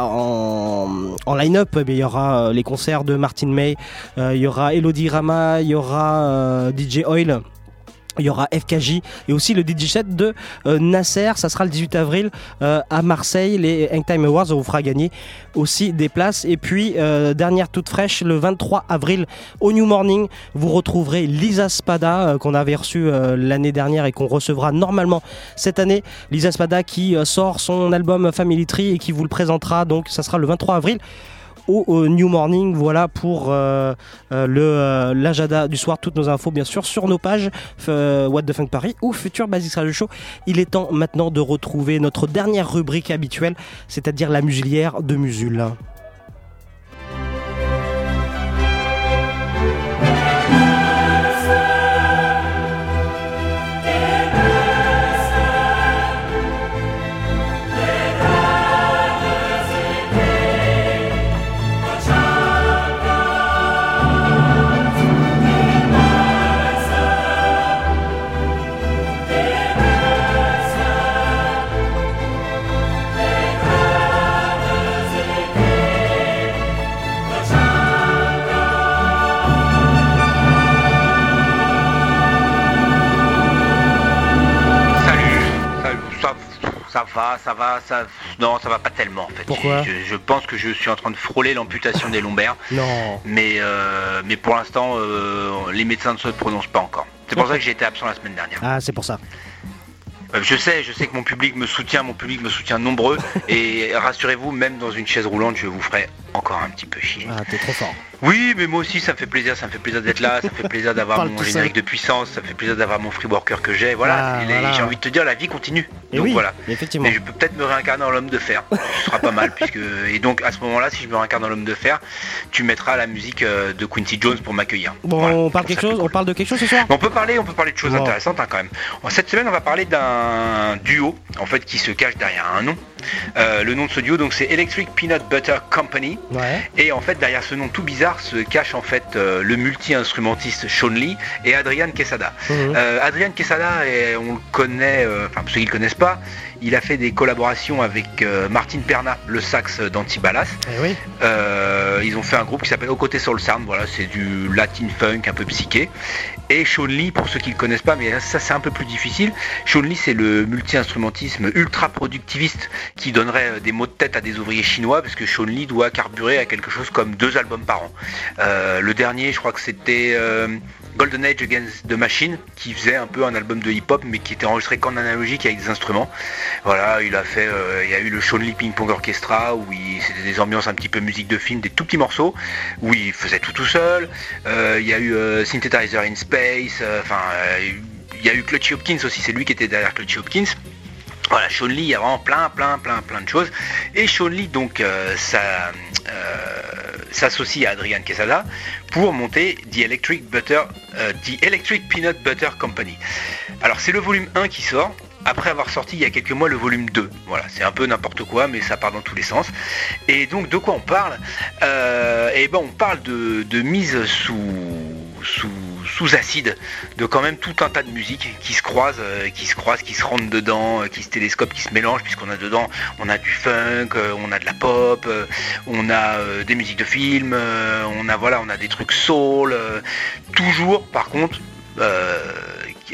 en, line-up, eh il y les concerts de Martin May, il y aura Elodie Rama, il y aura DJ Oil. Il y aura FKJ et aussi le DJ set de euh, Nasser. Ça sera le 18 avril euh, à Marseille. Les Hangtime Awards, on vous fera gagner aussi des places. Et puis, euh, dernière toute fraîche, le 23 avril au New Morning, vous retrouverez Lisa Spada euh, qu'on avait reçue l'année dernière et qu'on recevra normalement cette année. Lisa Spada qui sort son album Family Tree et qui vous le présentera. Donc, ça sera le 23 avril au, New Morning. Voilà pour euh, euh, le euh, l'agenda du soir. Toutes nos infos, bien sûr, sur nos pages What the Funk Paris ou Futur Basics Radio Show. Il est temps maintenant de retrouver notre dernière rubrique habituelle, c'est-à-dire la muselière de Musul. Ça. Non, ça va pas tellement en fait. Pourquoi je, je pense que je suis en train de frôler l'amputation des lombaires. Non. Mais, euh, mais pour l'instant, euh, les médecins ne se prononcent pas encore. C'est pour ça que j'ai été absent la semaine dernière. Ah, c'est pour ça. Euh, Je sais, je sais que mon public me soutient, mon public me soutient nombreux. et rassurez-vous, même dans une chaise roulante, je vous ferai encore un petit peu chier. Ah, t'es trop fort. Oui, mais moi aussi, ça me fait plaisir, ça me fait plaisir d'être là, ça me fait plaisir d'avoir mon générique de puissance, ça me fait plaisir d'avoir mon free worker que j'ai. Voilà, Ah, Et voilà. j'ai envie de te dire, la vie continue. Et donc oui, voilà. effectivement. Mais je peux peut-être me réincarner en l'homme de fer. Ce sera pas mal, puisque. Et donc à ce moment-là, si je me réincarne en l'homme de fer, tu mettras la musique euh, de Quincy Jones pour m'accueillir. Bon, on parle quelque chose, on parle de quelque chose ce soir On peut parler, on peut parler de choses Bon. intéressantes hein, quand même. Cette semaine, on va parler d'un duo en fait qui se cache derrière un nom. Euh, le nom de ce duo, donc c'est Electric Peanut Butter Company. Ouais. Et en fait, derrière ce nom tout bizarre se cache en fait euh, le multi-instrumentiste Sean Lee et Adrian Quesada. Mhm. Euh, Adrian Quesada, et on le connaît, enfin pour ceux qui le connaissent pas, il a fait des collaborations avec euh, Martin Perna, le sax d'Antibalas. Eh oui. Euh, ils ont fait un groupe qui s'appelle Au Côté Soul Sound, voilà, c'est du latin funk un peu psyché. Et Sean Lee, pour ceux qui ne le connaissent pas, mais ça c'est un peu plus difficile, Sean Lee c'est le multi-instrumentisme ultra productiviste qui donnerait euh, des mots de tête à des ouvriers chinois, parce que Sean Lee doit carburer à quelque chose comme deux albums par an. Euh, le dernier, je crois que c'était Golden Age Against the Machine, qui faisait un peu un album de hip-hop, mais qui était enregistré qu'en analogique avec des instruments. Voilà, il a fait, euh, il y a eu le Sean Lee Ping Pong Orchestra, où c'était des ambiances un petit peu musique de film, des tout petits morceaux, où il faisait tout tout seul. Euh, il y a eu euh, in Space, euh, enfin, il y a eu Clutchy Hopkins aussi, c'est lui qui était derrière Clutchy Hopkins. Voilà, Sean Lee, il y a vraiment plein, plein, plein, plein de choses. Et Sean Lee, donc, euh, euh, s'associe à Adrian Quesada pour monter The Electric Butter, euh, The Electric Peanut Butter Company. Alors, c'est le volume 1 qui sort. Après avoir sorti il y a quelques mois le volume 2. Voilà, c'est un peu n'importe quoi, mais ça part dans tous les sens. Et donc de quoi on parle? Eh ben on parle de, de mise sous, sous, sous acide, de quand même tout un tas de musiques qui se croisent, euh, qui se croisent, qui se rentrent dedans, euh, qui se télescopent, qui se mélangent, puisqu'on a dedans, on a du funk, euh, on a de la pop, on a des musiques de films, on a voilà, on a des trucs soul, toujours par contre.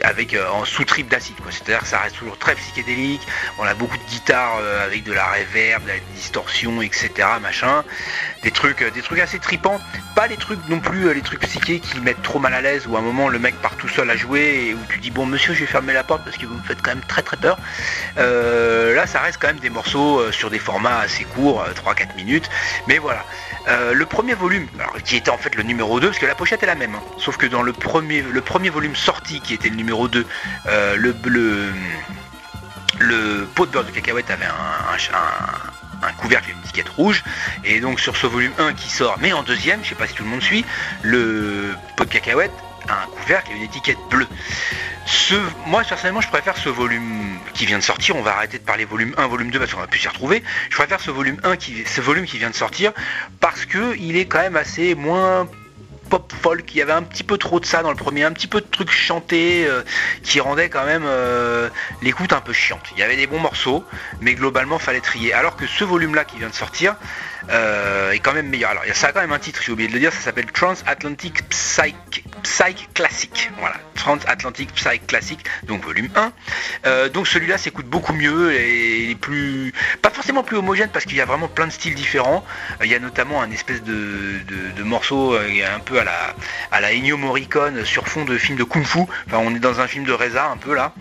Avec euh, en sous-trip d'acide. C'est-à-dire que ça reste toujours très psychédélique, on a beaucoup de guitares euh, avec de la reverb, de la distorsion, etc. machin. Des trucs, euh, des trucs assez tripants, pas les trucs non plus les trucs psychés qui mettent trop mal à l'aise où à un moment le mec part tout seul à jouer et où tu dis bon monsieur je vais fermer la porte parce que vous me faites quand même très très peur. Là ça reste quand même des morceaux sur des formats assez courts, euh, 3-4 minutes, mais voilà. Le premier volume, alors, qui était en fait le numéro 2, parce que la pochette est la même, hein. sauf que dans le premier, le premier volume sorti qui était le numéro 2, euh, le, pot de beurre de cacahuète avait un couvercle et une étiquette rouge, et donc sur ce volume 1 qui sort, mais en deuxième, je sais pas si tout le monde suit, le pot de cacahuète a un couvercle et une étiquette bleue. Ce, moi personnellement je préfère ce volume qui vient de sortir, on va arrêter de parler volume 1, volume 2 parce qu'on va plus s'y retrouver. Je préfère ce volume 1 qui ce volume qui vient de sortir parce que il est quand même assez moins pop folk, il y avait un petit peu trop de ça dans le premier, un petit peu de trucs chantés euh, qui rendaient quand même euh, l'écoute un peu chiante. Il y avait des bons morceaux, mais globalement fallait trier. Alors que ce volume là qui vient de sortir euh, est quand même meilleur. Alors ça a quand même un titre, j'ai oublié de le dire, ça s'appelle Transatlantic Psych, Psych Classic. Voilà, Transatlantic Psych Classic, donc volume 1. Euh, donc celui-là s'écoute beaucoup mieux et il est plus. pas forcément plus homogène parce qu'il y a vraiment plein de styles différents. Euh, il y a notamment un espèce de, de, morceau un peu à la, à la Ennio Morricone sur fond de film de Kung Fu. Enfin on est dans un film de Reza un peu là.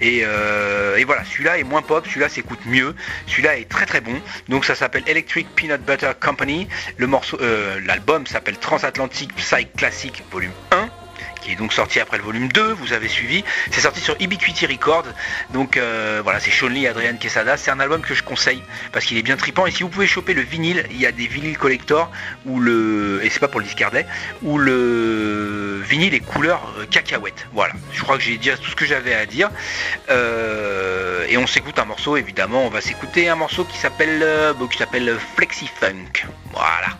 Et, et voilà, celui-là est moins pop, celui-là s'écoute mieux. Celui-là est très très bon. Donc ça s'appelle Electric Peanut Butter Company. Le morceau, euh, l'album s'appelle Transatlantic Psych Classic Volume 1 qui est donc sorti après le volume 2, vous avez suivi. C'est sorti sur Ubiquity Records. Donc euh, voilà, c'est Sean Lee Adrian Quesada. C'est un album que je conseille parce qu'il est bien tripant. Et si vous pouvez choper le vinyle, il y a des vinyles collector où le. Et c'est pas pour le discardet, où le vinyle est couleur euh, cacahuète. Voilà. Je crois que j'ai dit tout ce que j'avais à dire. Euh, et on s'écoute un morceau, évidemment. On va s'écouter un morceau qui s'appelle qui s'appelle Flexi Funk. Voilà.